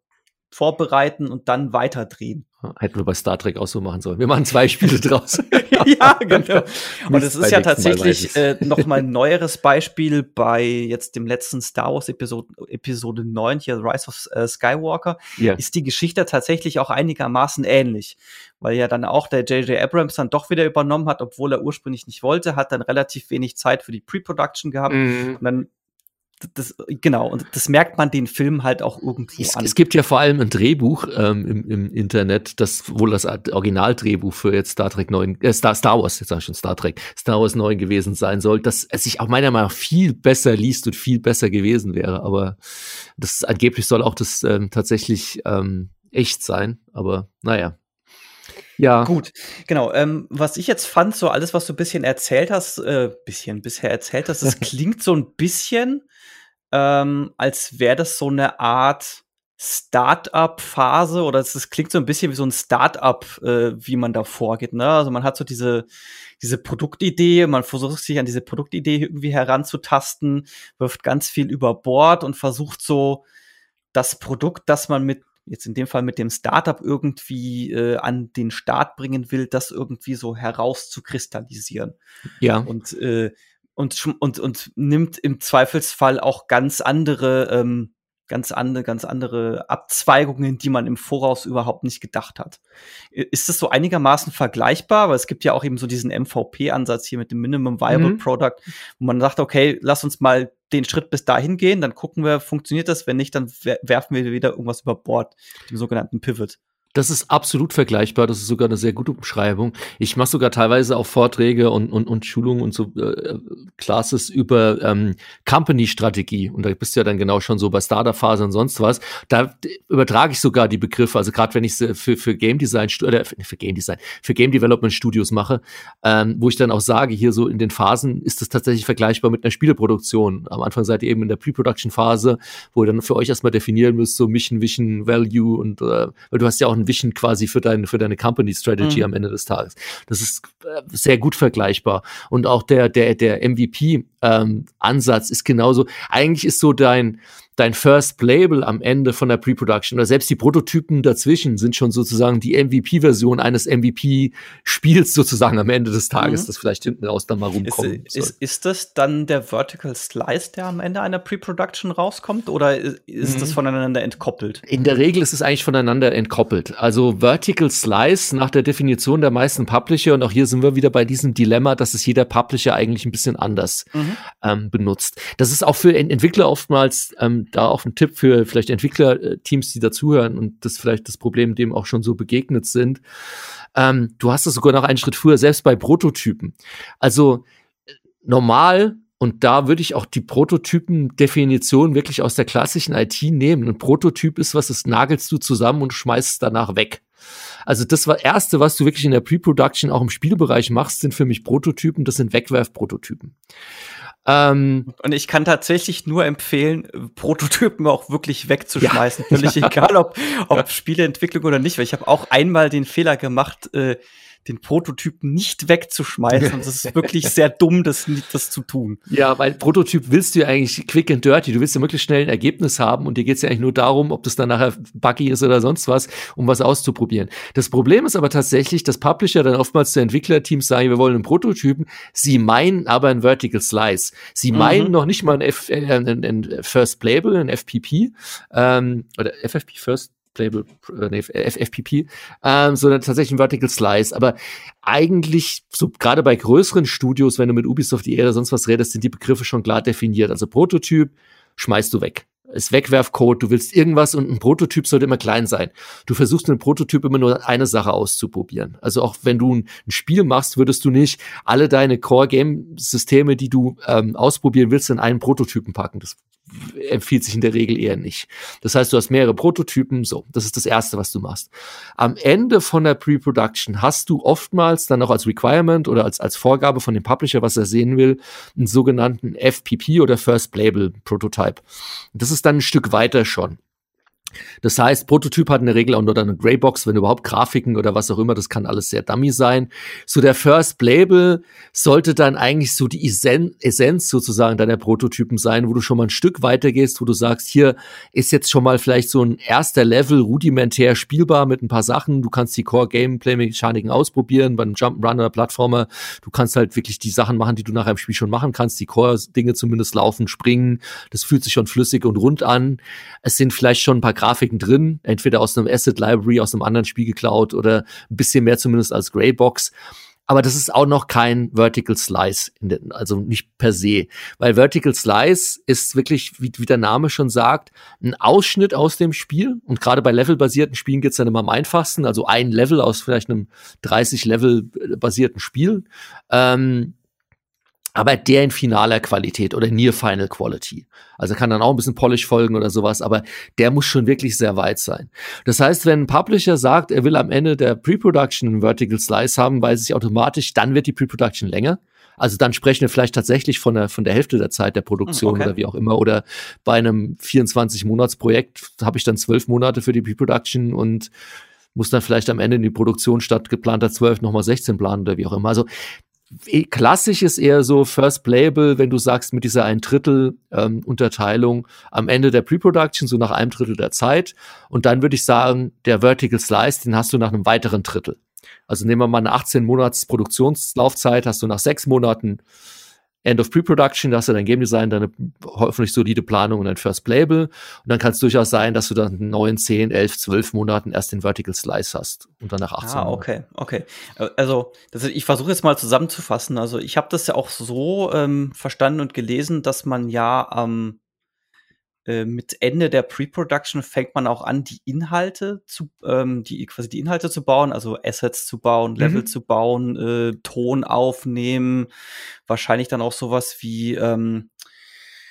vorbereiten und dann weiterdrehen. Hätten wir bei Star Trek auch so machen sollen. Wir machen zwei Spiele draus. <laughs> ja, genau. <laughs> Und es ist ja tatsächlich äh, noch mal ein <laughs> neueres Beispiel bei jetzt dem letzten Star Wars Episode, Episode 9, hier Rise of äh, Skywalker, yeah. ist die Geschichte tatsächlich auch einigermaßen ähnlich. Weil ja dann auch der J.J. Abrams dann doch wieder übernommen hat, obwohl er ursprünglich nicht wollte, hat dann relativ wenig Zeit für die Pre-Production gehabt. Mhm. Und dann das, genau, und das merkt man den Film halt auch irgendwie es, an. Es gibt ja vor allem ein Drehbuch ähm, im, im Internet, das wohl das Originaldrehbuch für jetzt Star Trek 9, äh, Star, Star Wars, jetzt sag ich schon Star Trek, Star Wars 9 gewesen sein soll, dass es sich auch meiner Meinung nach viel besser liest und viel besser gewesen wäre. Aber das angeblich soll auch das ähm, tatsächlich ähm, echt sein. Aber naja. Ja. Gut, genau. Ähm, was ich jetzt fand, so alles, was du ein bisschen erzählt hast, äh, bisschen bisher erzählt hast, das <laughs> klingt so ein bisschen, ähm, als wäre das so eine Art Start-up-Phase oder es klingt so ein bisschen wie so ein Start-up, äh, wie man da vorgeht. Ne? Also man hat so diese, diese Produktidee, man versucht sich an diese Produktidee irgendwie heranzutasten, wirft ganz viel über Bord und versucht so das Produkt, das man mit jetzt in dem Fall mit dem Startup irgendwie äh, an den Start bringen will, das irgendwie so herauszukristallisieren. Ja. Und, äh, und, und, und nimmt im Zweifelsfall auch ganz andere, ähm, ganz andere, ganz andere Abzweigungen, die man im Voraus überhaupt nicht gedacht hat. Ist das so einigermaßen vergleichbar? Weil es gibt ja auch eben so diesen MVP-Ansatz hier mit dem Minimum Viable mhm. Product, wo man sagt, okay, lass uns mal den Schritt bis dahin gehen, dann gucken wir, funktioniert das? Wenn nicht, dann werfen wir wieder irgendwas über Bord, dem sogenannten Pivot. Das ist absolut vergleichbar. Das ist sogar eine sehr gute Umschreibung. Ich mache sogar teilweise auch Vorträge und, und, und Schulungen und so äh, Classes über ähm, Company-Strategie. Und da bist du ja dann genau schon so bei Startup-Phase und sonst was. Da übertrage ich sogar die Begriffe. Also gerade wenn ich für, für Game Design oder für Game Design, für Game Development Studios mache, ähm, wo ich dann auch sage, hier so in den Phasen ist das tatsächlich vergleichbar mit einer Spieleproduktion. Am Anfang seid ihr eben in der Pre-Production-Phase, wo ihr dann für euch erstmal definieren müsst, so Mission, Vision, Value und äh, weil du hast ja auch ein Vision quasi für deine, für deine Company Strategy mhm. am Ende des Tages. Das ist äh, sehr gut vergleichbar. Und auch der, der, der MVP ähm, Ansatz ist genauso. Eigentlich ist so dein, dein First Label am Ende von der Pre-Production oder selbst die Prototypen dazwischen sind schon sozusagen die MVP-Version eines MVP-Spiels sozusagen am Ende des Tages, mhm. das vielleicht hinten raus dann mal rumkommt. Ist, ist, ist, das dann der Vertical Slice, der am Ende einer Pre-Production rauskommt oder ist, ist mhm. das voneinander entkoppelt? In der Regel ist es eigentlich voneinander entkoppelt. Also Vertical Slice nach der Definition der meisten Publisher und auch hier sind wir wieder bei diesem Dilemma, dass es jeder Publisher eigentlich ein bisschen anders mhm. ähm, benutzt. Das ist auch für Entwickler oftmals ähm, da auch ein Tipp für vielleicht Entwicklerteams, die dazuhören und das vielleicht das Problem dem auch schon so begegnet sind. Ähm, du hast es sogar noch einen Schritt früher, selbst bei Prototypen. Also normal und da würde ich auch die Prototypen-Definition wirklich aus der klassischen IT nehmen. Ein Prototyp ist was, das nagelst du zusammen und schmeißt es danach weg. Also das war erste, was du wirklich in der Pre-Production auch im Spielbereich machst, sind für mich Prototypen. Das sind Wegwerfprototypen. Ähm, und ich kann tatsächlich nur empfehlen, Prototypen auch wirklich wegzuschmeißen. Ja, Völlig <laughs> egal, ob, ob Spieleentwicklung oder nicht, weil ich habe auch einmal den Fehler gemacht, äh, den Prototypen nicht wegzuschmeißen. Und das ist wirklich sehr dumm, das, das zu tun. Ja, weil Prototyp willst du ja eigentlich quick and dirty. Du willst ja möglichst schnell ein Ergebnis haben und dir geht es ja eigentlich nur darum, ob das dann nachher buggy ist oder sonst was, um was auszuprobieren. Das Problem ist aber tatsächlich, dass Publisher dann oftmals zu Entwicklerteams sagen, wir wollen einen Prototypen. Sie meinen aber ein Vertical Slice. Sie mhm. meinen noch nicht mal ein, F, äh, ein, ein First Playable, ein FPP ähm, oder FFP First Playable, äh, nee, FFPP, ähm, sondern tatsächlich ein Vertical Slice. Aber eigentlich, so gerade bei größeren Studios, wenn du mit Ubisoft, die oder sonst was redest, sind die Begriffe schon klar definiert. Also Prototyp schmeißt du weg ist Wegwerfcode, du willst irgendwas und ein Prototyp sollte immer klein sein. Du versuchst einen Prototyp immer nur eine Sache auszuprobieren. Also auch wenn du ein, ein Spiel machst, würdest du nicht alle deine Core-Game-Systeme, die du ähm, ausprobieren willst, in einen Prototypen packen. Das empfiehlt sich in der Regel eher nicht. Das heißt, du hast mehrere Prototypen, so, das ist das Erste, was du machst. Am Ende von der Pre-Production hast du oftmals dann auch als Requirement oder als, als Vorgabe von dem Publisher, was er sehen will, einen sogenannten FPP oder First Playable Prototype. Das ist dann ein Stück weiter schon. Das heißt, Prototyp hat in der Regel auch nur eine Graybox, wenn überhaupt Grafiken oder was auch immer, das kann alles sehr dummy sein. So der First Label sollte dann eigentlich so die Essenz sozusagen deiner Prototypen sein, wo du schon mal ein Stück weiter gehst, wo du sagst, hier ist jetzt schon mal vielleicht so ein erster Level rudimentär spielbar mit ein paar Sachen. Du kannst die Core Gameplay Mechaniken ausprobieren, beim Jump'n'Run oder Plattformer. Du kannst halt wirklich die Sachen machen, die du nach einem Spiel schon machen kannst, die Core Dinge zumindest laufen, springen. Das fühlt sich schon flüssig und rund an. Es sind vielleicht schon ein paar Grafiken drin, entweder aus einem Asset Library, aus einem anderen Spiel geklaut oder ein bisschen mehr zumindest als Greybox. aber das ist auch noch kein Vertical Slice, den, also nicht per se. Weil Vertical Slice ist wirklich, wie, wie der Name schon sagt, ein Ausschnitt aus dem Spiel. Und gerade bei levelbasierten Spielen geht's dann immer am einfachsten. Also ein Level aus vielleicht einem 30-Level-basierten Spiel. Ähm, aber der in finaler Qualität oder Near Final Quality. Also kann dann auch ein bisschen Polish folgen oder sowas, aber der muss schon wirklich sehr weit sein. Das heißt, wenn ein Publisher sagt, er will am Ende der Pre-Production einen Vertical Slice haben, weiß ich automatisch, dann wird die Pre-Production länger. Also dann sprechen wir vielleicht tatsächlich von der, von der Hälfte der Zeit der Produktion okay. oder wie auch immer. Oder bei einem 24-Monats-Projekt habe ich dann zwölf Monate für die Pre-Production und muss dann vielleicht am Ende in die Produktion statt geplanter zwölf nochmal 16 planen oder wie auch immer. Also klassisch ist eher so First Playable, wenn du sagst, mit dieser ein Drittel ähm, Unterteilung am Ende der Pre-Production, so nach einem Drittel der Zeit. Und dann würde ich sagen, der Vertical Slice, den hast du nach einem weiteren Drittel. Also nehmen wir mal eine 18 Monats Produktionslaufzeit, hast du nach sechs Monaten End of Pre-Production, da hast du dein Game Design, deine hoffentlich solide Planung und ein First Playable. Und dann kann es durchaus sein, dass du dann in neun, zehn, elf, zwölf Monaten erst den Vertical Slice hast und dann nach 18 Ah, okay, okay. Äh, also, das, ich versuche jetzt mal zusammenzufassen. Also, ich habe das ja auch so ähm, verstanden und gelesen, dass man ja am äh, mit Ende der Pre-Production fängt man auch an, die Inhalte zu, ähm, die quasi die Inhalte zu bauen, also Assets zu bauen, Level mhm. zu bauen, äh, Ton aufnehmen, wahrscheinlich dann auch sowas wie ähm,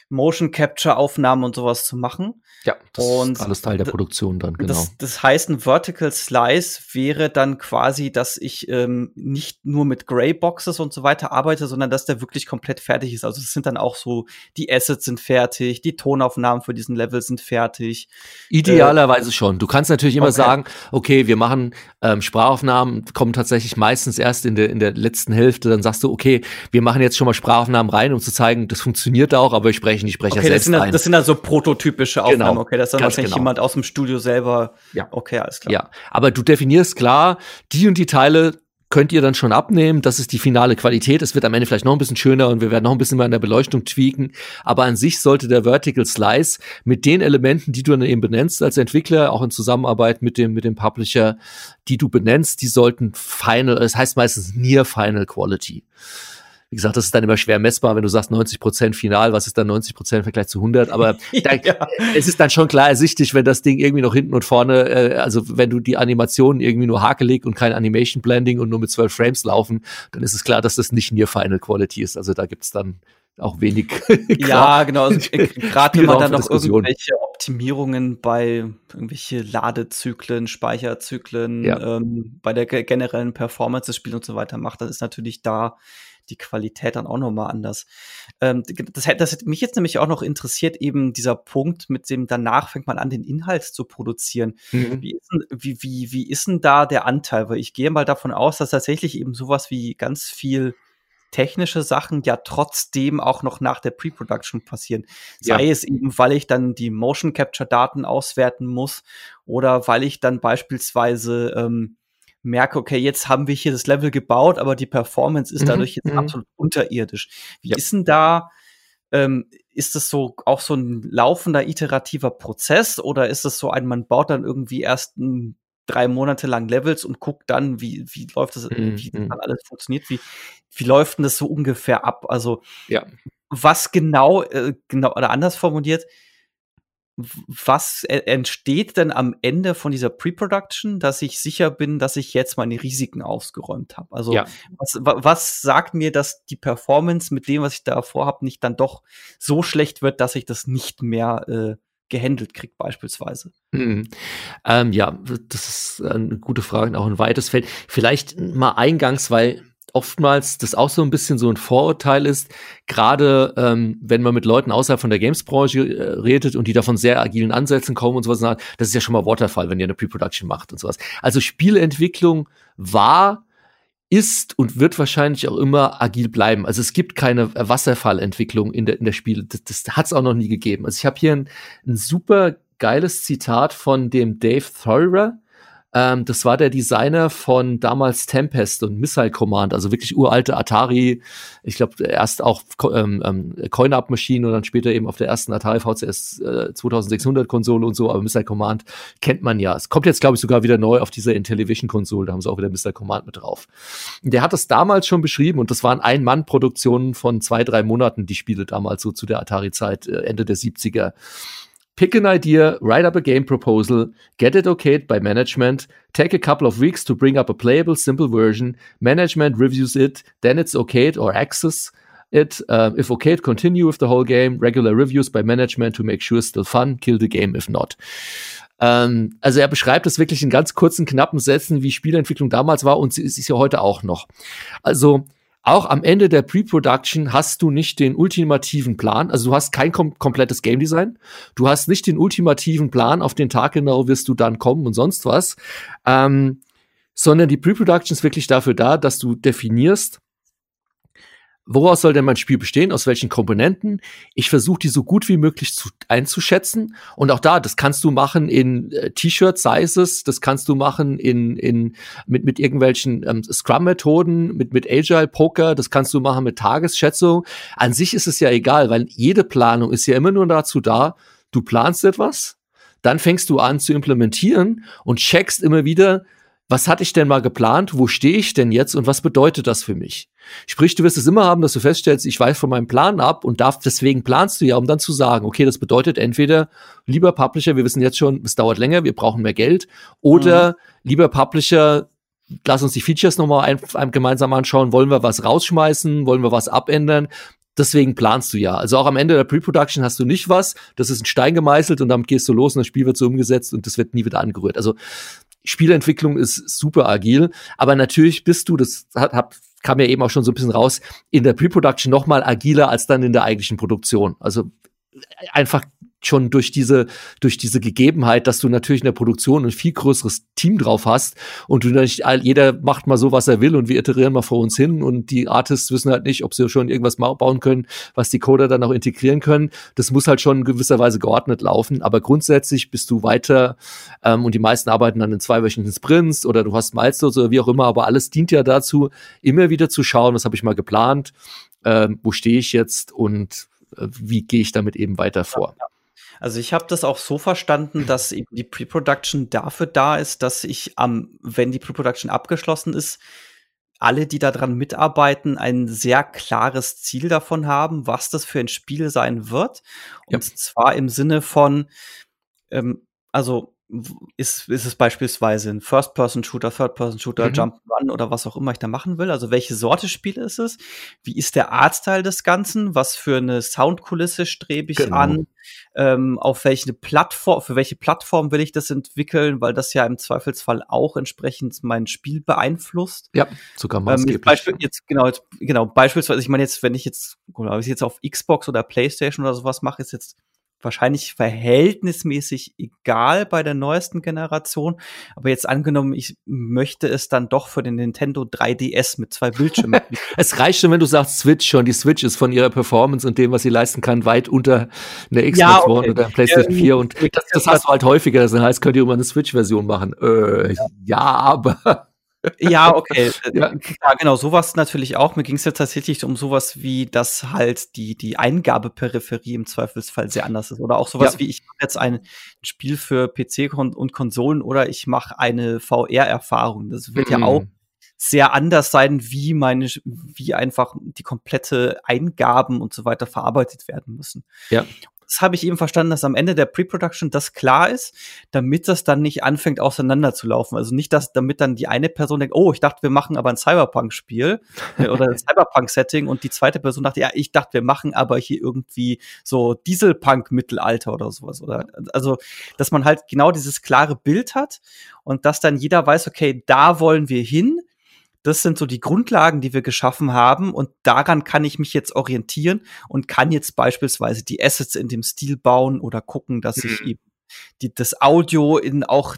Motion Capture Aufnahmen und sowas zu machen. Ja, das und ist alles Teil der Produktion dann, genau. Das, das heißt, ein Vertical Slice wäre dann quasi, dass ich ähm, nicht nur mit Gray Boxes und so weiter arbeite, sondern dass der wirklich komplett fertig ist. Also es sind dann auch so, die Assets sind fertig, die Tonaufnahmen für diesen Level sind fertig. Idealerweise äh, schon. Du kannst natürlich immer okay. sagen, okay, wir machen ähm, Sprachaufnahmen, kommen tatsächlich meistens erst in der, in der letzten Hälfte. Dann sagst du, okay, wir machen jetzt schon mal Sprachaufnahmen rein, um zu zeigen, das funktioniert auch, aber wir sprechen die Sprecher okay, selbst das sind, ein. Das sind dann so prototypische Aufnahmen. Genau. Okay, das ist dann wahrscheinlich genau. jemand aus dem Studio selber. Ja. Okay, alles klar. Ja, aber du definierst klar, die und die Teile könnt ihr dann schon abnehmen. Das ist die finale Qualität. Es wird am Ende vielleicht noch ein bisschen schöner und wir werden noch ein bisschen mehr an der Beleuchtung tweaken. Aber an sich sollte der Vertical Slice mit den Elementen, die du dann eben benennst als Entwickler, auch in Zusammenarbeit mit dem, mit dem Publisher, die du benennst, die sollten final, das heißt meistens near final quality. Wie gesagt, das ist dann immer schwer messbar, wenn du sagst 90 Prozent final, was ist dann 90 Prozent im Vergleich zu 100? Aber <laughs> da, ja. es ist dann schon klar ersichtlich, wenn das Ding irgendwie noch hinten und vorne, äh, also wenn du die Animationen irgendwie nur hakelig und kein Animation Blending und nur mit 12 Frames laufen, dann ist es klar, dass das nicht Near Final Quality ist. Also da gibt's dann auch wenig. <laughs> ja, genau. Also, <laughs> Gerade wenn man dann noch irgendwelche Optimierungen bei irgendwelche Ladezyklen, Speicherzyklen, ja. ähm, bei der generellen Performance des Spiels und so weiter macht, dann ist natürlich da die Qualität dann auch nochmal anders. Ähm, das, das hätte mich jetzt nämlich auch noch interessiert, eben dieser Punkt, mit dem danach fängt man an, den Inhalt zu produzieren. Mhm. Wie, ist denn, wie, wie, wie ist denn da der Anteil? Weil ich gehe mal davon aus, dass tatsächlich eben sowas wie ganz viel technische Sachen ja trotzdem auch noch nach der Pre-Production passieren. Sei ja. es eben, weil ich dann die Motion Capture Daten auswerten muss oder weil ich dann beispielsweise ähm, merke, okay, jetzt haben wir hier das Level gebaut, aber die Performance ist mhm, dadurch jetzt mhm. absolut unterirdisch. Wie ja. ist denn da, ähm, ist das so auch so ein laufender, iterativer Prozess oder ist es so ein, man baut dann irgendwie erst ein, drei Monate lang Levels und guckt dann, wie, wie läuft das, mhm. wie das mhm. dann alles funktioniert, wie, wie läuft denn das so ungefähr ab? Also, ja. was genau, äh, genau, oder anders formuliert, was entsteht denn am Ende von dieser Pre-Production, dass ich sicher bin, dass ich jetzt meine Risiken ausgeräumt habe? Also ja. was, was sagt mir, dass die Performance mit dem, was ich da vorhabe, nicht dann doch so schlecht wird, dass ich das nicht mehr äh, gehandelt kriege, beispielsweise? Mhm. Ähm, ja, das ist eine gute Frage, auch ein weites Feld. Vielleicht mal eingangs, weil oftmals das auch so ein bisschen so ein Vorurteil ist, gerade ähm, wenn man mit Leuten außerhalb von der Games-Branche äh, redet und die davon sehr agilen Ansätzen kommen und sowas, das ist ja schon mal Waterfall, wenn ihr eine Pre-Production macht und sowas. Also Spielentwicklung war ist und wird wahrscheinlich auch immer agil bleiben. Also es gibt keine Wasserfallentwicklung in der, in der Spiele. Das, das hat es auch noch nie gegeben. Also ich habe hier ein, ein super geiles Zitat von dem Dave Thorer, Ähm, das war der Designer von damals Tempest und Missile Command, also wirklich uralte Atari. Ich glaube, erst auch ähm, ähm, Coin-Up-Maschinen und dann später eben auf der ersten Atari VCS äh, 2600 Konsole und so. Aber Missile Command kennt man ja. Es kommt jetzt, glaube ich, sogar wieder neu auf dieser Intellivision-Konsole. Da haben sie auch wieder Missile Command mit drauf. Der hat das damals schon beschrieben und das waren Ein-Mann-Produktionen von zwei, drei Monaten, die Spiele damals so zu der Atari-Zeit, äh, Ende der 70er. Pick an idea, write up a game proposal, get it okayed by management, take a couple of weeks to bring up a playable, simple version, management reviews it, then it's okayed or access it. Uh, if okayed, continue with the whole game, regular reviews by management to make sure it's still fun, kill the game if not. Ähm, also er beschreibt es wirklich in ganz kurzen, knappen Sätzen, wie Spielentwicklung damals war und sie ist ja heute auch noch. Also auch am Ende der Pre-Production hast du nicht den ultimativen Plan, also du hast kein kom komplettes Game Design, du hast nicht den ultimativen Plan, auf den Tag genau wirst du dann kommen und sonst was, ähm, sondern die Pre-Production ist wirklich dafür da, dass du definierst, woraus soll denn mein Spiel bestehen, aus welchen Komponenten. Ich versuche die so gut wie möglich zu, einzuschätzen. Und auch da, das kannst du machen in äh, T-Shirt-Sizes, das kannst du machen in, in, mit, mit irgendwelchen ähm, Scrum-Methoden, mit, mit Agile-Poker, das kannst du machen mit Tagesschätzung. An sich ist es ja egal, weil jede Planung ist ja immer nur dazu da, du planst etwas, dann fängst du an zu implementieren und checkst immer wieder, was hatte ich denn mal geplant, wo stehe ich denn jetzt und was bedeutet das für mich? Sprich, du wirst es immer haben, dass du feststellst, ich weiß von meinem Plan ab und darf, deswegen planst du ja, um dann zu sagen, okay, das bedeutet entweder, lieber Publisher, wir wissen jetzt schon, es dauert länger, wir brauchen mehr Geld, oder mhm. lieber Publisher, lass uns die Features nochmal ein, ein, gemeinsam anschauen, wollen wir was rausschmeißen, wollen wir was abändern, Deswegen planst du ja. Also auch am Ende der Pre-Production hast du nicht was, das ist ein Stein gemeißelt und damit gehst du los und das Spiel wird so umgesetzt und das wird nie wieder angerührt. Also Spielentwicklung ist super agil, aber natürlich bist du, das hat, hat kam ja eben auch schon so ein bisschen raus, in der Pre-Production noch mal agiler als dann in der eigentlichen Produktion. Also einfach schon durch diese, durch diese Gegebenheit, dass du natürlich in der Produktion ein viel größeres Team drauf hast und du nicht, jeder macht mal so, was er will und wir iterieren mal vor uns hin und die Artists wissen halt nicht, ob sie schon irgendwas bauen können, was die Coder dann auch integrieren können. Das muss halt schon in gewisser Weise geordnet laufen, aber grundsätzlich bist du weiter ähm, und die meisten arbeiten dann in zweiwöchigen Sprints oder du hast Milestones oder wie auch immer, aber alles dient ja dazu, immer wieder zu schauen, was habe ich mal geplant, ähm, wo stehe ich jetzt und äh, wie gehe ich damit eben weiter vor. Ja, also ich habe das auch so verstanden, dass eben die Pre-Production dafür da ist, dass ich am, wenn die Pre-Production abgeschlossen ist, alle, die daran mitarbeiten, ein sehr klares Ziel davon haben, was das für ein Spiel sein wird. Und ja. zwar im Sinne von, ähm, also ist, ist es beispielsweise ein First-Person-Shooter, Third-Person-Shooter, mhm. Jump-Run oder was auch immer ich da machen will. Also welche Sorte Spiel ist es? Wie ist der Artstyle des Ganzen? Was für eine Soundkulisse strebe ich genau. an? Ähm, auf welche Plattform, für welche Plattform will ich das entwickeln? Weil das ja im Zweifelsfall auch entsprechend mein Spiel beeinflusst. Ja, sogar maßgeblich. Ähm, jetzt, genau, jetzt, genau, beispielsweise, ich meine jetzt, wenn ich jetzt, wenn ich jetzt auf Xbox oder Playstation oder sowas mache, ist jetzt wahrscheinlich verhältnismäßig egal bei der neuesten Generation. Aber jetzt angenommen, ich möchte es dann doch für den Nintendo 3DS mit zwei Bildschirmen. <laughs> es reicht schon, wenn du sagst Switch schon. Die Switch ist von ihrer Performance und dem, was sie leisten kann, weit unter einer Xbox ja, okay. One oder PlayStation ja, 4. Und das, das hast du halt häufiger. Das heißt, könnt ihr immer eine Switch-Version machen. Äh, ja. ja, aber ja, okay. ja. ja, genau, sowas natürlich auch. Mir ging es ja tatsächlich um sowas wie, dass halt die, die Eingabeperipherie im Zweifelsfall sehr anders ist. Oder auch sowas ja. wie, ich mache jetzt ein Spiel für PC und Konsolen oder ich mache eine VR-Erfahrung. Das wird mhm. ja auch sehr anders sein, wie meine, wie einfach die komplette Eingaben und so weiter verarbeitet werden müssen. Ja das habe ich eben verstanden, dass am Ende der Pre-Production das klar ist, damit das dann nicht anfängt auseinanderzulaufen. Also nicht, dass damit dann die eine Person denkt, oh, ich dachte, wir machen aber ein Cyberpunk-Spiel <laughs> äh, oder ein Cyberpunk-Setting und die zweite Person dachte, ja, ich dachte, wir machen aber hier irgendwie so Dieselpunk-Mittelalter oder sowas. Oder also, dass man halt genau dieses klare Bild hat und dass dann jeder weiß, okay, da wollen wir hin das sind so die Grundlagen, die wir geschaffen haben und daran kann ich mich jetzt orientieren und kann jetzt beispielsweise die Assets in dem Stil bauen oder gucken, dass mhm. ich eben die, das Audio in auch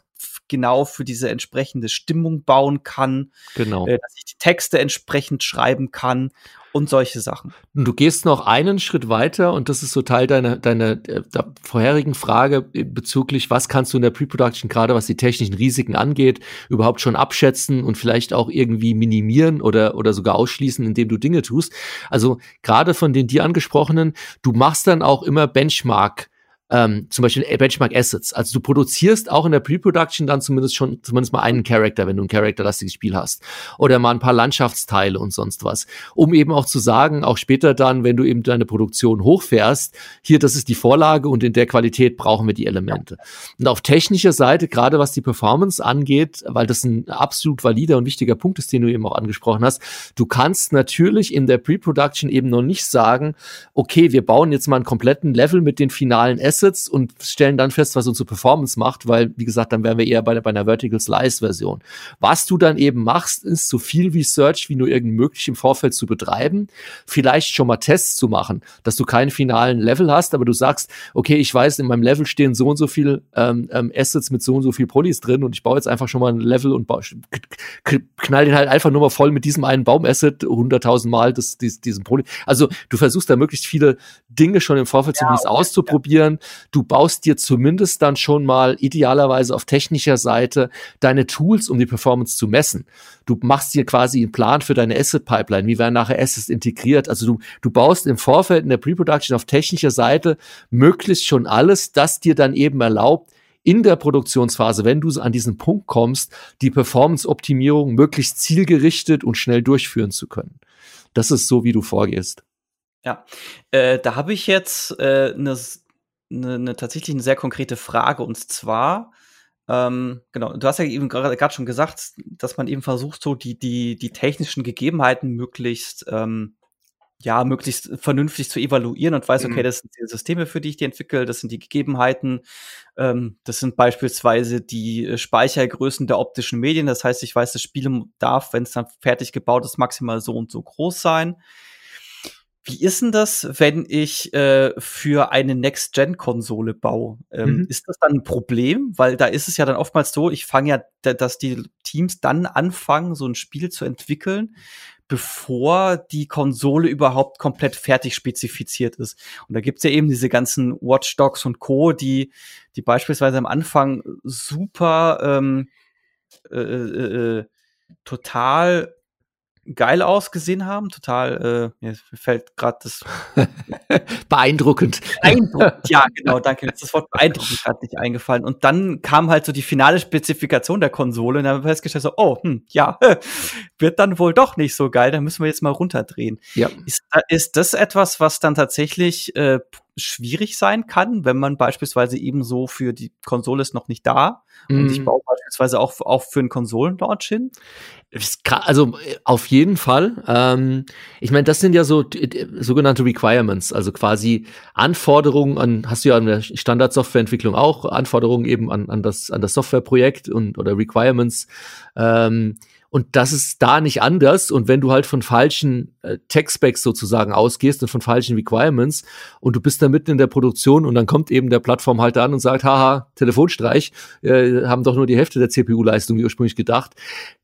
genau für diese entsprechende Stimmung bauen kann, genau. äh, dass ich die Texte entsprechend schreiben kann und solche Sachen. Du gehst noch einen Schritt weiter und das ist so Teil deiner, deiner äh, vorherigen Frage bezüglich, was kannst du in der Pre-Production, gerade was die technischen Risiken angeht, überhaupt schon abschätzen und vielleicht auch irgendwie minimieren oder, oder sogar ausschließen, indem du Dinge tust. Also gerade von den dir angesprochenen, du machst dann auch immer Benchmark- ähm, zum Beispiel Benchmark Assets. Also du produzierst auch in der Pre-Production dann zumindest schon zumindest mal einen Charakter, wenn du ein charakterlastiges Spiel hast. Oder mal ein paar Landschaftsteile und sonst was. Um eben auch zu sagen, auch später dann, wenn du eben deine Produktion hochfährst, hier, das ist die Vorlage und in der Qualität brauchen wir die Elemente. Und auf technischer Seite, gerade was die Performance angeht, weil das ein absolut valider und wichtiger Punkt ist, den du eben auch angesprochen hast, du kannst natürlich in der Pre-Production eben noch nicht sagen, okay, wir bauen jetzt mal einen kompletten Level mit den finalen Assets Assets und stellen dann fest, was unsere Performance macht, weil, wie gesagt, dann wären wir eher bei, bei einer Vertical Slice Version. Was du dann eben machst, ist so viel Research wie nur irgend möglich im Vorfeld zu betreiben, vielleicht schon mal Tests zu machen, dass du keinen finalen Level hast, aber du sagst, okay, ich weiß, in meinem Level stehen so und so viel ähm, ähm, Assets mit so und so viel Polys drin und ich baue jetzt einfach schon mal ein Level und knall den halt einfach nur mal voll mit diesem einen Baumasset 100.000 Mal das, dies, diesen Poly. Also du versuchst da möglichst viele Dinge schon im Vorfeld ja, zumindest okay, auszuprobieren. Ja. Du baust dir zumindest dann schon mal idealerweise auf technischer Seite deine Tools, um die Performance zu messen. Du machst dir quasi einen Plan für deine Asset-Pipeline. Wie werden nachher Assets integriert? Also du, du baust im Vorfeld in der Pre-Production auf technischer Seite möglichst schon alles, das dir dann eben erlaubt, in der Produktionsphase, wenn du an diesen Punkt kommst, die Performance-Optimierung möglichst zielgerichtet und schnell durchführen zu können. Das ist so, wie du vorgehst. Ja, äh, da habe ich jetzt eine äh, ne, ne, ne, tatsächlich eine sehr konkrete Frage und zwar, ähm, genau, du hast ja eben gerade schon gesagt, dass man eben versucht, so die, die, die technischen Gegebenheiten möglichst, ähm, ja, möglichst vernünftig zu evaluieren und weiß, okay, mhm. das sind die Systeme, für die ich die entwickle, das sind die Gegebenheiten, ähm, das sind beispielsweise die Speichergrößen der optischen Medien, das heißt, ich weiß, das Spiel darf, wenn es dann fertig gebaut ist, maximal so und so groß sein. Wie ist denn das, wenn ich äh, für eine Next-Gen-Konsole baue? Ähm, mhm. Ist das dann ein Problem? Weil da ist es ja dann oftmals so, ich fange ja, dass die Teams dann anfangen, so ein Spiel zu entwickeln, bevor die Konsole überhaupt komplett fertig spezifiziert ist. Und da gibt's ja eben diese ganzen Watchdogs und Co., die, die beispielsweise am Anfang super ähm, äh, äh, äh total geil ausgesehen haben, total, äh, mir fällt gerade das <laughs> beeindruckend. Beeindruckend, ja, genau, danke. Das Wort beeindruckend gerade nicht eingefallen. Und dann kam halt so die finale Spezifikation der Konsole und dann haben wir festgestellt, so, oh, hm, ja, <laughs> wird dann wohl doch nicht so geil, dann müssen wir jetzt mal runterdrehen. Ja. Ist, ist das etwas, was dann tatsächlich äh, schwierig sein kann, wenn man beispielsweise eben so für die Konsole ist noch nicht da mm. und ich mhm. baue beispielsweise auch, auch für einen Konsolenlaunch hin? Also auf jeden Fall. Ähm, ich meine, das sind ja so sogenannte Requirements, also quasi Anforderungen an, hast du ja an der Standardsoftwareentwicklung auch, Anforderungen eben an, an das, an das Softwareprojekt und oder Requirements. Ähm, und das ist da nicht anders. Und wenn du halt von falschen äh, Tech-Specs sozusagen ausgehst und von falschen Requirements und du bist da mitten in der Produktion und dann kommt eben der Plattformhalter an und sagt, haha, Telefonstreich, äh, haben doch nur die Hälfte der CPU-Leistung ursprünglich gedacht,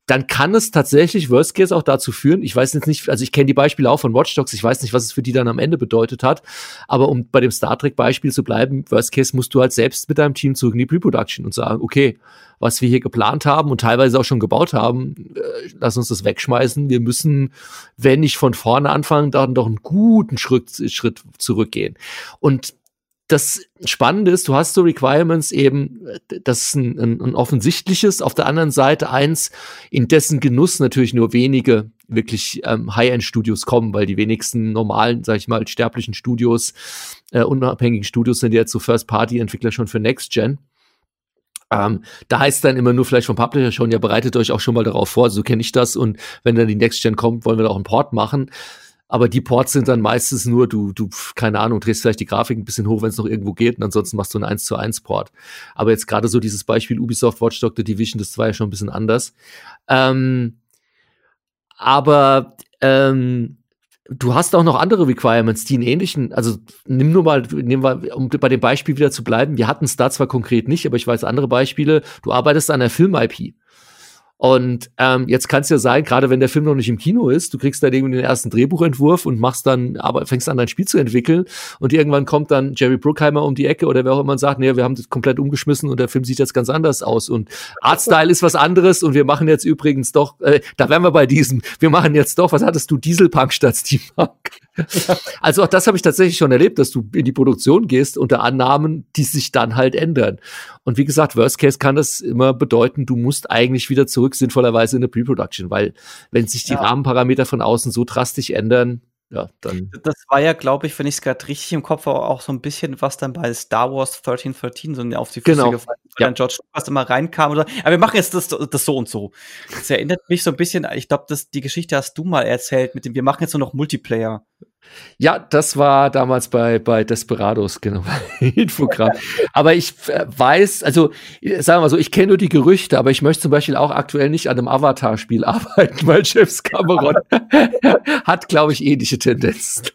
dann kann es tatsächlich Worst Case auch dazu führen. Ich weiß jetzt nicht, also ich kenne die Beispiele auch von Watch Dogs, ich weiß nicht, was es für die dann am Ende bedeutet hat, aber um bei dem Star Trek Beispiel zu bleiben, Worst Case musst du halt selbst mit deinem Team zurück in die Pre-Production und sagen, okay, was wir hier geplant haben und teilweise auch schon gebaut haben, äh, lass uns das wegschmeißen. Wir müssen, wenn nicht von vorne anfangen, dann doch einen guten Schritt, Schritt zurückgehen. Und das Spannende ist, du hast so Requirements eben, das ist ein, ein, ein, offensichtliches, auf der anderen Seite eins, in dessen Genuss natürlich nur wenige wirklich ähm, High-End-Studios kommen, weil die wenigsten normalen, sag ich mal, sterblichen Studios, äh, unabhängigen Studios sind jetzt so First-Party-Entwickler schon für Next-Gen. Ähm, da heißt dann immer nur vielleicht vom Publisher schon, ja, bereitet euch auch schon mal darauf vor, so kenne ich das und wenn dann die Next Gen kommt, wollen wir da auch einen Port machen. Aber die Ports sind dann meistens nur, du, du, keine Ahnung, drehst vielleicht die Grafik ein bisschen hoch, wenn es noch irgendwo geht, und ansonsten machst du einen 1 zu 1 Port. Aber jetzt gerade so dieses Beispiel Ubisoft Watch Dog The Division, das war ja schon ein bisschen anders. Ähm, aber ähm, du hast auch noch andere Requirements, die in ähnlichen, also nimm nur mal, nehmen wir, um bei dem Beispiel wieder zu bleiben, wir hatten es da zwar konkret nicht, aber ich weiß andere Beispiele, du arbeitest an einer Film-IP. Und ähm, jetzt kann es ja sein, gerade wenn der Film noch nicht im Kino ist, du kriegst dann irgendwie den ersten Drehbuchentwurf und machst dann, aber fängst an, dein Spiel zu entwickeln. Und irgendwann kommt dann Jerry Bruckheimer um die Ecke oder wer auch immer und sagt, nee, wir haben das komplett umgeschmissen und der Film sieht jetzt ganz anders aus. Und Artstyle ist was anderes und wir machen jetzt übrigens doch, äh, da wären wir bei diesem, wir machen jetzt doch, was hattest du, Dieselpunk statt Steampunk? Also auch das habe ich tatsächlich schon erlebt, dass du in die Produktion gehst unter Annahmen, die sich dann halt ändern. Und wie gesagt, Worst Case kann das immer bedeuten, du musst eigentlich wieder zurück sinnvollerweise in der Pre-Production, weil wenn sich die ja. Rahmenparameter von außen so drastisch ändern, ja, dann. Das war ja, glaube ich, wenn ich es gerade richtig im Kopf habe, auch so ein bisschen, was dann bei Star Wars 1313 so auf die Füße genau. gefallen ist, ja. dann George Lucas immer reinkam oder, aber wir machen jetzt das, das so und so. Das erinnert mich so ein bisschen, ich glaube, die Geschichte hast du mal erzählt mit dem, wir machen jetzt nur noch Multiplayer. Ja, das war damals bei, bei Desperados, genau, <laughs> Infogramm. aber ich äh, weiß, also sagen wir mal so, ich kenne nur die Gerüchte, aber ich möchte zum Beispiel auch aktuell nicht an einem Avatar-Spiel <laughs> arbeiten, weil James Cameron <laughs> hat, glaube ich, ähnliche Tendenzen.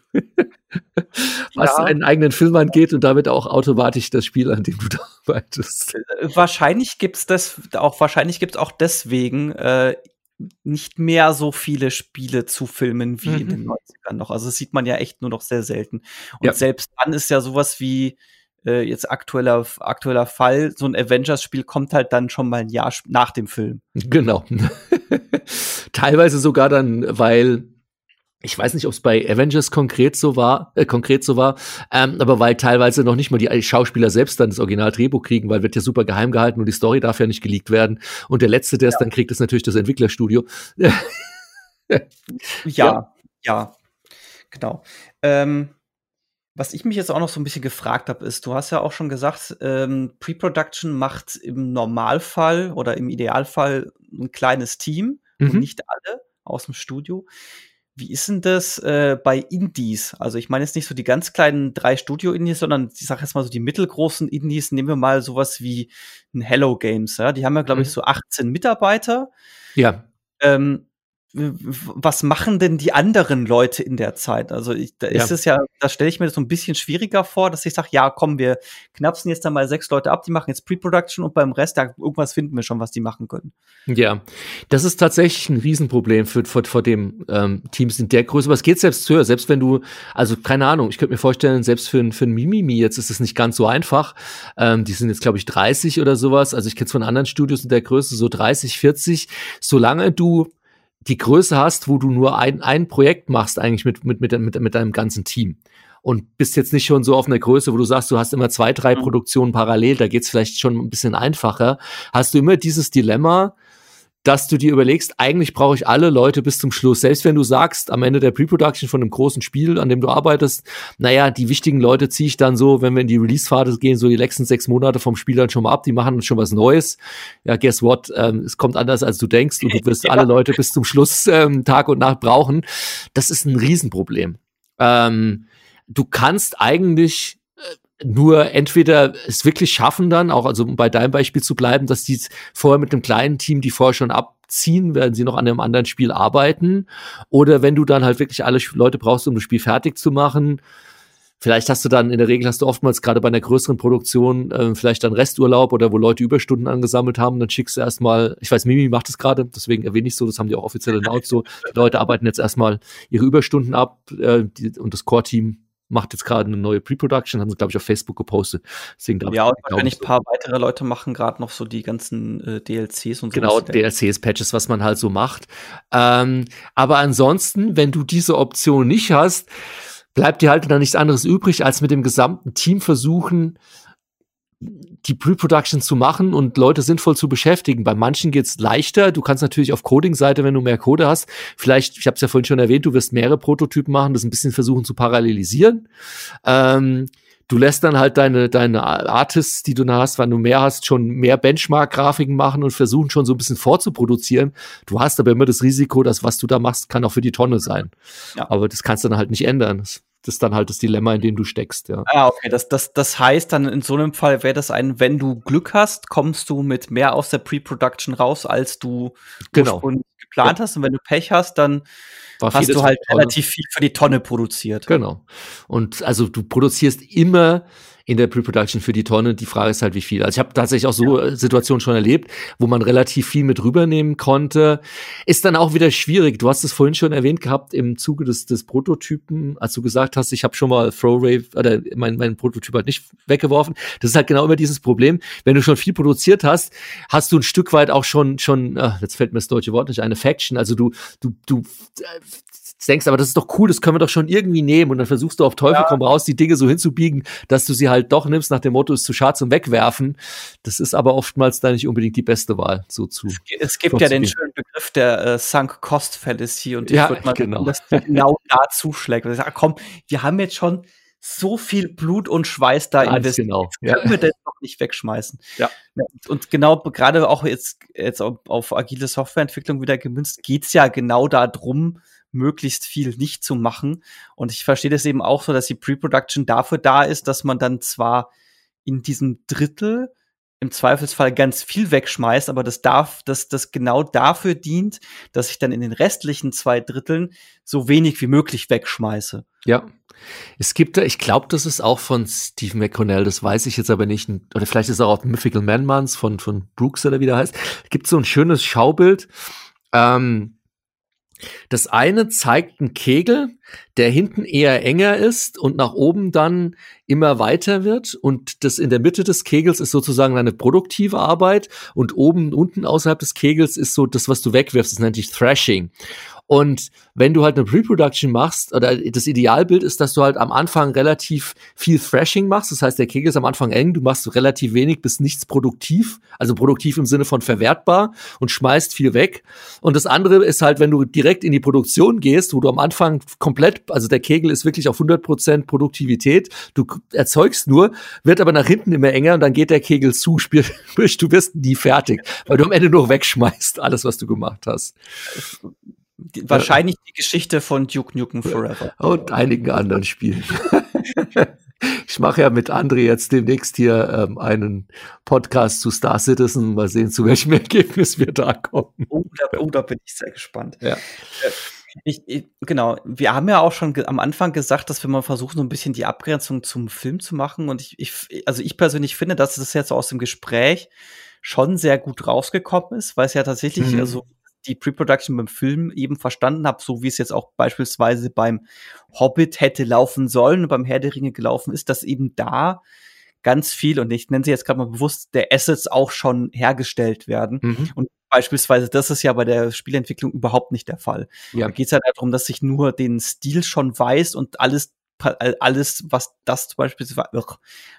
Was ja. einen eigenen Film angeht und damit auch automatisch das Spiel, an dem du da arbeitest. Äh, wahrscheinlich gibt's das auch, wahrscheinlich gibt's auch deswegen äh, nicht mehr so viele Spiele zu filmen wie mhm. in den 90ern noch. Also das sieht man ja echt nur noch sehr selten. Und ja. selbst dann ist ja sowas wie äh, jetzt aktueller, aktueller Fall, so ein Avengers-Spiel kommt halt dann schon mal ein Jahr nach dem Film. Genau. <laughs> Teilweise sogar dann, weil ich weiß nicht, ob es bei Avengers konkret so war, äh, konkret so war, ähm, aber weil teilweise noch nicht mal die Schauspieler selbst dann das Original-Drehbuch kriegen, weil wird ja super geheim gehalten und die Story darf ja nicht geleakt werden. Und der letzte, der es dann kriegt, ist natürlich das Entwicklerstudio. ja, <laughs> ja, ja, genau. Ähm, was ich mich jetzt auch noch so ein bisschen gefragt habe, ist, du hast ja auch schon gesagt, ähm, Pre-Production macht im Normalfall oder im Idealfall ein kleines Team mhm. und nicht alle aus dem Studio. Wie ist denn das äh, bei Indies? Also ich meine jetzt nicht so die ganz kleinen drei Studio-Indies, sondern ich sage jetzt mal so die mittelgroßen Indies. Nehmen wir mal sowas wie ein Hello Games. Ja? Die haben ja, glaube ich, mhm. so 18 Mitarbeiter. Ja. Ähm, was machen denn die anderen Leute in der Zeit? Also ich, da ist ja. es ja, da stelle ich mir das so ein bisschen schwieriger vor, dass ich sage, ja, komm, wir knapsen jetzt dann mal sechs Leute ab, die machen jetzt Pre-Production und beim Rest, da irgendwas finden wir schon, was die machen können. Ja, das ist tatsächlich ein Riesenproblem für, vor, vor dem ähm, Teams in der Größe. Aber es geht selbst höher, selbst wenn du, also keine Ahnung, ich könnte mir vorstellen, selbst für, für ein Mimimi jetzt ist es nicht ganz so einfach. Ähm, die sind jetzt, glaube ich, 30 oder sowas. Also ich kenne es von anderen Studios in der Größe, so 30, 40. Solange du die Größe hast, wo du nur ein, ein Projekt machst eigentlich mit, mit, mit, mit, mit deinem ganzen Team. Und bist jetzt nicht schon so auf einer Größe, wo du sagst, du hast immer zwei, drei mhm. Produktionen parallel, da geht's vielleicht schon ein bisschen einfacher. Hast du immer dieses Dilemma, dass du dir überlegst, eigentlich brauche ich alle Leute bis zum Schluss. Selbst wenn du sagst, am Ende der Pre-Production von einem großen Spiel, an dem du arbeitest, naja, die wichtigen Leute ziehe ich dann so, wenn wir in die Release-Phase gehen, so die letzten sechs Monate vom Spiel dann schon mal ab, die machen schon was Neues. Ja, guess what? Ähm, es kommt anders, als du denkst und du wirst <laughs> ja. alle Leute bis zum Schluss ähm, Tag und Nacht brauchen. Das ist ein Riesenproblem. Ähm, du kannst eigentlich nur entweder es wirklich schaffen dann, auch also um bei deinem Beispiel zu bleiben, dass die vorher mit einem kleinen Team, die vorher schon abziehen, werden sie noch an einem anderen Spiel arbeiten. Oder wenn du dann halt wirklich alle Leute brauchst, um das Spiel fertig zu machen, Vielleicht hast du dann, in der Regel hast du oftmals gerade bei einer größeren Produktion äh, vielleicht dann Resturlaub oder wo Leute Überstunden angesammelt haben, dann schickst du erstmal, ich weiß, Mimi macht das gerade, deswegen erwähne ich so, das haben die auch offiziell announced so, die Leute arbeiten jetzt erstmal ihre Überstunden ab äh, die, und das Core-Team macht jetzt gerade eine neue Pre-Production, haben sie, glaube ich, auf Facebook gepostet. Deswegen, ja, und wahrscheinlich ein paar weitere Leute machen gerade noch so die ganzen äh, DLCs und so. Genau, DLCs, Patches, was man halt so macht. Ähm, aber ansonsten, wenn du diese Option nicht hast, bleibt dir halt dann nichts anderes übrig, als mit dem gesamten Team versuchen, die Pre-Production zu machen und Leute sinnvoll zu beschäftigen. Bei manchen geht's leichter. Du kannst natürlich auf Coding-Seite, wenn du mehr Code hast, vielleicht, ich habe es ja vorhin schon erwähnt, du wirst mehrere Prototypen machen, das ein bisschen versuchen zu parallelisieren. Ähm, du lässt dann halt deine, deine Artists, die du da hast, wenn du mehr hast, schon mehr Benchmark-Grafiken machen und versuchen schon so ein bisschen vorzuproduzieren. Du hast aber immer das Risiko, dass was du da machst, kann auch für die Tonne sein. Ja. Aber das kannst du dann halt nicht ändern. Das ist dann halt das Dilemma, in dem du steckst, ja. Ah, okay. Das, das, das heißt dann in so einem Fall wäre das ein, wenn du Glück hast, kommst du mit mehr aus der Pre-Production raus, als du genau. geplant ja. hast und wenn du Pech hast, dann War hast du halt relativ viel für die Tonne produziert. Genau. Und also du produzierst immer in der Pre-Production für die Tonne. Die Frage ist halt, wie viel. Also ich habe tatsächlich auch so ja. Situationen schon erlebt, wo man relativ viel mit rübernehmen konnte. Ist dann auch wieder schwierig. Du hast es vorhin schon erwähnt gehabt im Zuge des, des Prototypen, als du gesagt hast, ich habe schon mal Throwray oder mein, mein Prototyp halt nicht weggeworfen. Das ist halt genau immer dieses Problem. Wenn du schon viel produziert hast, hast du ein Stück weit auch schon, schon, ach, jetzt fällt mir das deutsche Wort nicht, eine Faction. Also du, du, du denkst, aber das ist doch cool, das können wir doch schon irgendwie nehmen. Und dann versuchst du auf Teufel ja. komm raus, die Dinge so hinzubiegen, dass du sie halt doch nimmst, nach dem Motto, ist zu schade zum Wegwerfen. Das ist aber oftmals da nicht unbedingt die beste Wahl, so zu. Es gibt ja den schönen Begriff der äh, Sunk Cost Fallacy und ich ja, würde mal genau. dass genau <laughs> da zuschlägt. Ich sage, komm, wir haben jetzt schon so viel Blut und Schweiß da investiert. Genau. Ja. Können wir das noch nicht wegschmeißen. Ja. Und genau, gerade auch jetzt, jetzt auf, auf agile Softwareentwicklung wieder gemünzt, geht's ja genau darum, möglichst viel nicht zu machen. Und ich verstehe das eben auch so, dass die Pre-Production dafür da ist, dass man dann zwar in diesem Drittel im Zweifelsfall ganz viel wegschmeißt, aber das darf, dass das genau dafür dient, dass ich dann in den restlichen zwei Dritteln so wenig wie möglich wegschmeiße. Ja. Es gibt da, ich glaube, das ist auch von Steve McConnell, das weiß ich jetzt aber nicht, oder vielleicht ist es auch Mythical Man von, von Brooks oder wie der heißt. Gibt so ein schönes Schaubild, ähm, das eine zeigt einen Kegel, der hinten eher enger ist und nach oben dann immer weiter wird. Und das in der Mitte des Kegels ist sozusagen eine produktive Arbeit und oben, unten außerhalb des Kegels ist so das, was du wegwirfst, das nennt sich Thrashing. Und wenn du halt eine Pre-Production machst, oder das Idealbild ist, dass du halt am Anfang relativ viel Thrashing machst. Das heißt, der Kegel ist am Anfang eng, du machst relativ wenig bis nichts produktiv, also produktiv im Sinne von verwertbar und schmeißt viel weg. Und das andere ist halt, wenn du direkt in die Produktion gehst, wo du am Anfang komplett, also der Kegel ist wirklich auf 100 Prozent Produktivität, du erzeugst nur, wird aber nach hinten immer enger und dann geht der Kegel zu, sprich, <laughs> du wirst nie fertig, weil du am Ende nur wegschmeißt, alles, was du gemacht hast. Wahrscheinlich die Geschichte von Duke Nukem Forever. Und einigen anderen Spielen. <laughs> ich mache ja mit André jetzt demnächst hier ähm, einen Podcast zu Star Citizen. Mal sehen, zu welchem <laughs> Ergebnis wir da kommen. Oh, da, oh, da bin ich sehr gespannt. Ja. Äh, ich, ich, genau, wir haben ja auch schon am Anfang gesagt, dass wir mal versuchen, so ein bisschen die Abgrenzung zum Film zu machen. Und ich, ich also ich persönlich finde, dass das jetzt aus dem Gespräch schon sehr gut rausgekommen ist, weil es ja tatsächlich, mhm. also die Pre-Production beim Film eben verstanden habe, so wie es jetzt auch beispielsweise beim Hobbit hätte laufen sollen und beim Herr der Ringe gelaufen ist, dass eben da ganz viel, und ich nenne sie jetzt gerade mal bewusst, der Assets auch schon hergestellt werden. Mhm. Und beispielsweise, das ist ja bei der Spielentwicklung überhaupt nicht der Fall. Ja. Da geht es halt darum, dass ich nur den Stil schon weiß und alles alles, was das beispielsweise,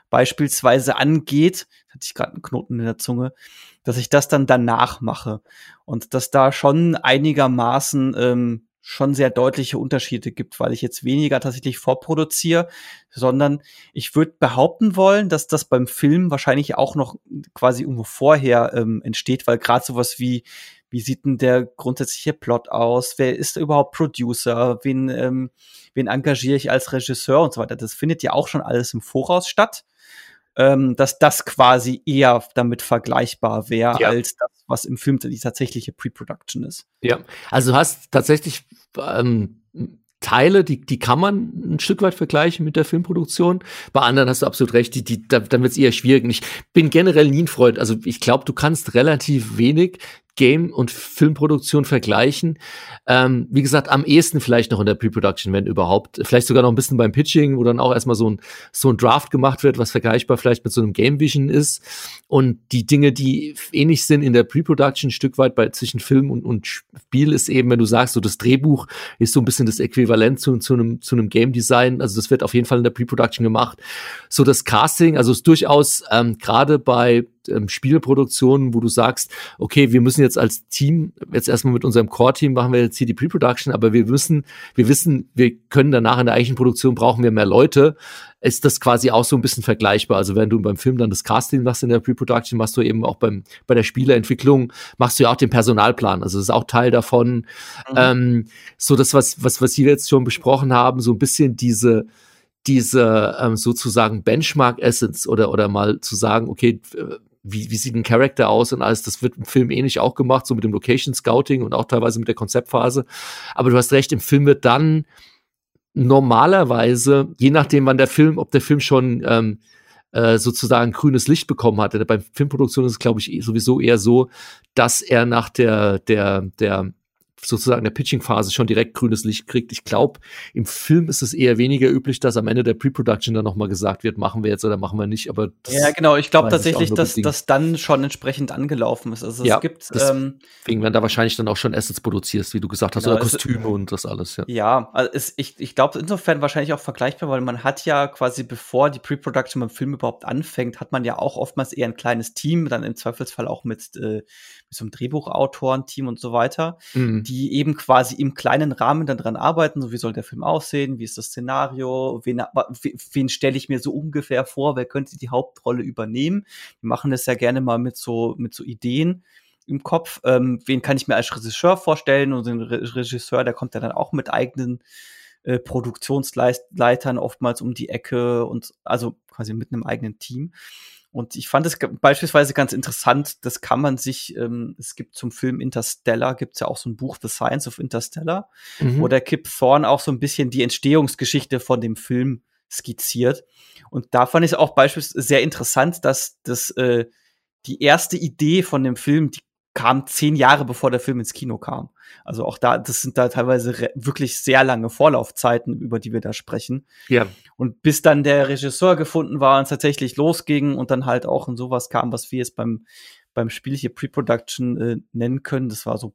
beispielsweise angeht, hatte ich gerade einen Knoten in der Zunge, dass ich das dann danach mache und dass da schon einigermaßen ähm, schon sehr deutliche Unterschiede gibt, weil ich jetzt weniger tatsächlich vorproduziere, sondern ich würde behaupten wollen, dass das beim Film wahrscheinlich auch noch quasi irgendwo vorher ähm, entsteht, weil gerade sowas wie wie sieht denn der grundsätzliche Plot aus? Wer ist überhaupt Producer? Wen, ähm, wen engagiere ich als Regisseur und so weiter? Das findet ja auch schon alles im Voraus statt ähm, dass das quasi eher damit vergleichbar wäre, ja. als das, was im Film die tatsächliche Pre-Production ist. Ja, also du hast tatsächlich ähm, Teile, die, die kann man ein Stück weit vergleichen mit der Filmproduktion. Bei anderen hast du absolut recht, die, die, da, dann wird es eher schwierig. ich bin generell nie ein Freund. Also ich glaube, du kannst relativ wenig Game- und Filmproduktion vergleichen. Ähm, wie gesagt, am ehesten vielleicht noch in der Pre-Production, wenn überhaupt. Vielleicht sogar noch ein bisschen beim Pitching, wo dann auch erstmal so ein, so ein Draft gemacht wird, was vergleichbar vielleicht mit so einem Game Vision ist. Und die Dinge, die ähnlich sind in der Pre-Production, Stück weit bei zwischen Film und, und Spiel, ist eben, wenn du sagst, so das Drehbuch ist so ein bisschen das Äquivalent zu, zu einem, zu einem Game Design. Also das wird auf jeden Fall in der Pre-Production gemacht. So das Casting, also ist durchaus ähm, gerade bei ähm, Spielproduktionen, wo du sagst, okay, wir müssen jetzt als Team, jetzt erstmal mit unserem Core-Team machen wir jetzt hier die Pre-Production, aber wir müssen, wir wissen, wir können danach in der eigentlichen Produktion brauchen wir mehr Leute, ist das quasi auch so ein bisschen vergleichbar. Also wenn du beim Film dann das Casting machst in der Pre-Production, machst du eben auch beim, bei der Spieleentwicklung, machst du ja auch den Personalplan. Also das ist auch Teil davon. Mhm. Ähm, so das, was, was, was wir jetzt schon besprochen haben, so ein bisschen diese, diese ähm, sozusagen Benchmark Essence oder, oder mal zu sagen, okay, wie, wie sieht ein Charakter aus und alles. Das wird im Film ähnlich auch gemacht, so mit dem Location Scouting und auch teilweise mit der Konzeptphase. Aber du hast recht, im Film wird dann normalerweise, je nachdem, wann der Film, ob der Film schon ähm, äh, sozusagen grünes Licht bekommen hatte. Bei Filmproduktion ist es, glaube ich, sowieso eher so, dass er nach der, der, der sozusagen der Pitching-Phase schon direkt grünes Licht kriegt. Ich glaube, im Film ist es eher weniger üblich, dass am Ende der Pre-Production dann nochmal gesagt wird, machen wir jetzt oder machen wir nicht. Aber ja, genau. Ich glaube tatsächlich, dass das dann schon entsprechend angelaufen ist. Also ja, es gibt ähm, deswegen werden da wahrscheinlich dann auch schon Assets produziert, wie du gesagt hast, genau, oder Kostüme es, und das alles. Ja, ja also es, ich, ich glaube insofern wahrscheinlich auch vergleichbar, weil man hat ja quasi bevor die Pre-Production beim Film überhaupt anfängt, hat man ja auch oftmals eher ein kleines Team, dann im Zweifelsfall auch mit, äh, mit so einem Drehbuchautorenteam und so weiter, mhm. Die eben quasi im kleinen Rahmen dann dran arbeiten, so wie soll der Film aussehen, wie ist das Szenario, wen, wen stelle ich mir so ungefähr vor, wer könnte die Hauptrolle übernehmen. Die machen das ja gerne mal mit so, mit so Ideen im Kopf. Ähm, wen kann ich mir als Regisseur vorstellen? Und den Re Regisseur, der kommt ja dann auch mit eigenen äh, Produktionsleitern oftmals um die Ecke und also quasi mit einem eigenen Team. Und ich fand es beispielsweise ganz interessant, das kann man sich, ähm, es gibt zum Film Interstellar, gibt es ja auch so ein Buch, The Science of Interstellar, mhm. wo der Kip Thorne auch so ein bisschen die Entstehungsgeschichte von dem Film skizziert. Und da fand ich es auch beispielsweise sehr interessant, dass das äh, die erste Idee von dem Film, die kam zehn Jahre bevor der Film ins Kino kam. Also auch da, das sind da teilweise wirklich sehr lange Vorlaufzeiten, über die wir da sprechen. Ja. Und bis dann der Regisseur gefunden war und es tatsächlich losging und dann halt auch in sowas kam, was wir jetzt beim, beim Spiel hier Pre-Production äh, nennen können, das war so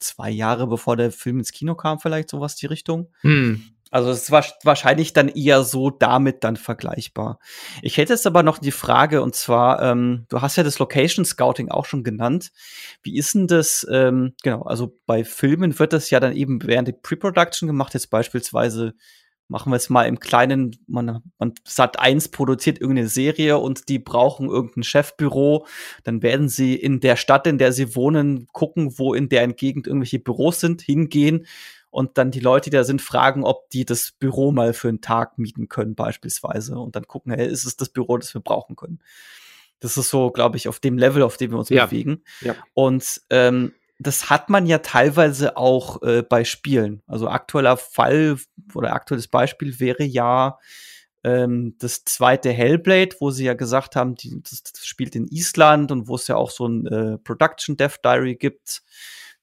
zwei Jahre bevor der Film ins Kino kam, vielleicht sowas die Richtung. Hm. Also es war wahrscheinlich dann eher so damit dann vergleichbar. Ich hätte jetzt aber noch die Frage, und zwar, ähm, du hast ja das Location Scouting auch schon genannt. Wie ist denn das, ähm, genau, also bei Filmen wird das ja dann eben während der Pre-Production gemacht, jetzt beispielsweise machen wir es mal im Kleinen, man, man Sat 1 produziert irgendeine Serie und die brauchen irgendein Chefbüro, dann werden sie in der Stadt, in der sie wohnen, gucken, wo in deren Gegend irgendwelche Büros sind, hingehen und dann die Leute, die da sind, fragen, ob die das Büro mal für einen Tag mieten können, beispielsweise. Und dann gucken, hey, ist es das Büro, das wir brauchen können? Das ist so, glaube ich, auf dem Level, auf dem wir uns ja. bewegen. Ja. Und ähm, das hat man ja teilweise auch äh, bei Spielen. Also aktueller Fall oder aktuelles Beispiel wäre ja ähm, das zweite Hellblade, wo sie ja gesagt haben, die, das, das spielt in Island und wo es ja auch so ein äh, Production Death Diary gibt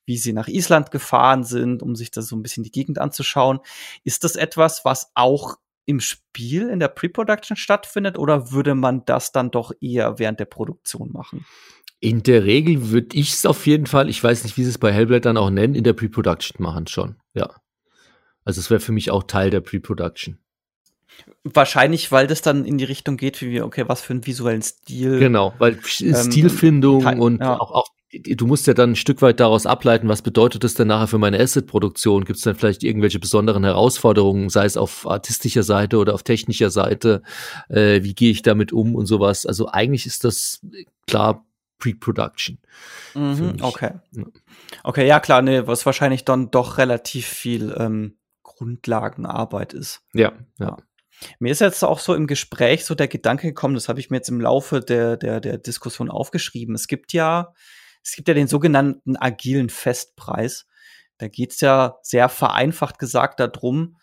wie sie nach Island gefahren sind, um sich da so ein bisschen die Gegend anzuschauen. Ist das etwas, was auch im Spiel in der Pre-Production stattfindet oder würde man das dann doch eher während der Produktion machen? In der Regel würde ich es auf jeden Fall, ich weiß nicht, wie sie es bei Hellblade dann auch nennen, in der Pre-Production machen schon, ja. Also es wäre für mich auch Teil der Pre-Production. Wahrscheinlich, weil das dann in die Richtung geht, wie wir, okay, was für einen visuellen Stil. Genau, weil ähm, Stilfindung und ja. auch, auch du musst ja dann ein Stück weit daraus ableiten, was bedeutet das denn nachher für meine Asset-Produktion? Gibt es dann vielleicht irgendwelche besonderen Herausforderungen, sei es auf artistischer Seite oder auf technischer Seite? Äh, wie gehe ich damit um und sowas? Also eigentlich ist das klar Pre-Production. Mhm, okay. Okay, ja klar, nee, was wahrscheinlich dann doch relativ viel ähm, Grundlagenarbeit ist. Ja, ja. Mir ist jetzt auch so im Gespräch so der Gedanke gekommen, das habe ich mir jetzt im Laufe der, der, der Diskussion aufgeschrieben. Es gibt ja es gibt ja den sogenannten agilen Festpreis. Da geht's ja sehr vereinfacht gesagt darum,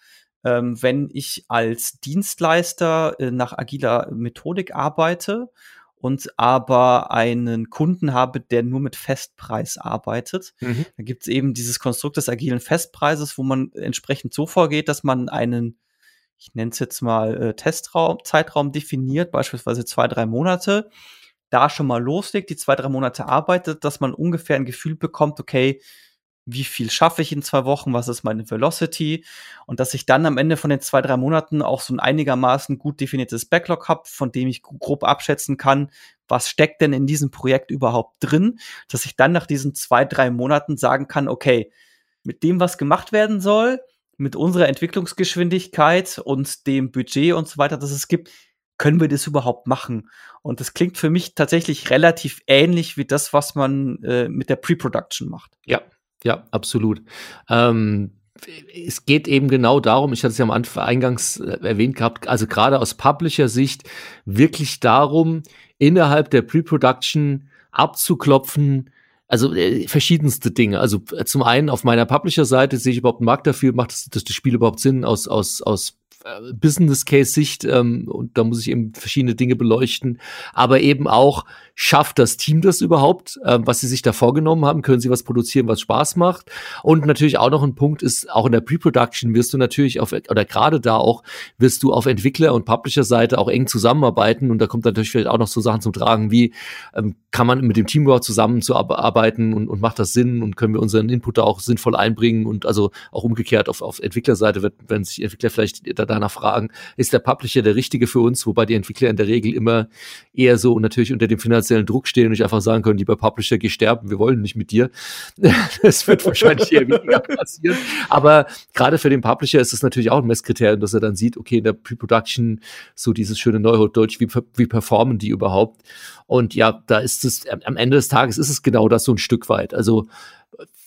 ähm, wenn ich als Dienstleister äh, nach agiler Methodik arbeite und aber einen Kunden habe, der nur mit Festpreis arbeitet. Mhm. Da gibt's eben dieses Konstrukt des agilen Festpreises, wo man entsprechend so vorgeht, dass man einen, ich nenne es jetzt mal äh, Testraum, Zeitraum definiert, beispielsweise zwei, drei Monate, da schon mal loslegt, die zwei, drei Monate arbeitet, dass man ungefähr ein Gefühl bekommt, okay, wie viel schaffe ich in zwei Wochen, was ist meine Velocity? Und dass ich dann am Ende von den zwei, drei Monaten auch so ein einigermaßen gut definiertes Backlog habe, von dem ich grob abschätzen kann, was steckt denn in diesem Projekt überhaupt drin, dass ich dann nach diesen zwei, drei Monaten sagen kann, okay, mit dem, was gemacht werden soll, mit unserer Entwicklungsgeschwindigkeit und dem Budget und so weiter, das es gibt, können wir das überhaupt machen? Und das klingt für mich tatsächlich relativ ähnlich wie das, was man äh, mit der Pre-Production macht. Ja, ja, absolut. Ähm, es geht eben genau darum, ich hatte es ja am Anfang eingangs äh, erwähnt gehabt, also gerade aus Publisher-Sicht wirklich darum, innerhalb der Pre-Production abzuklopfen, also äh, verschiedenste Dinge. Also äh, zum einen auf meiner Publisher-Seite sehe ich überhaupt einen Markt dafür, macht das, das, Spiel überhaupt Sinn aus, aus, aus Business Case Sicht ähm, und da muss ich eben verschiedene Dinge beleuchten, aber eben auch schafft das Team das überhaupt, ähm, was sie sich da vorgenommen haben, können sie was produzieren, was Spaß macht? Und natürlich auch noch ein Punkt ist, auch in der Pre-Production wirst du natürlich auf oder gerade da auch wirst du auf Entwickler und Publisher Seite auch eng zusammenarbeiten. Und da kommt natürlich vielleicht auch noch so Sachen zum Tragen wie ähm, kann man mit dem Team überhaupt zusammenzuarbeiten und, und macht das Sinn? Und können wir unseren Input da auch sinnvoll einbringen? Und also auch umgekehrt auf, auf Entwicklerseite wird, wenn sich Entwickler vielleicht da danach fragen, ist der Publisher der richtige für uns, wobei die Entwickler in der Regel immer eher so natürlich unter dem finanziellen Druck stehen und nicht einfach sagen können, lieber Publisher, geh sterben, wir wollen nicht mit dir. <laughs> das wird wahrscheinlich eher weniger <laughs> passieren. Aber gerade für den Publisher ist es natürlich auch ein Messkriterium, dass er dann sieht, okay, in der Pre-Production so dieses schöne Neudeutsch, wie, wie performen die überhaupt? Und ja, da ist es, am Ende des Tages ist es genau das so ein Stück weit. Also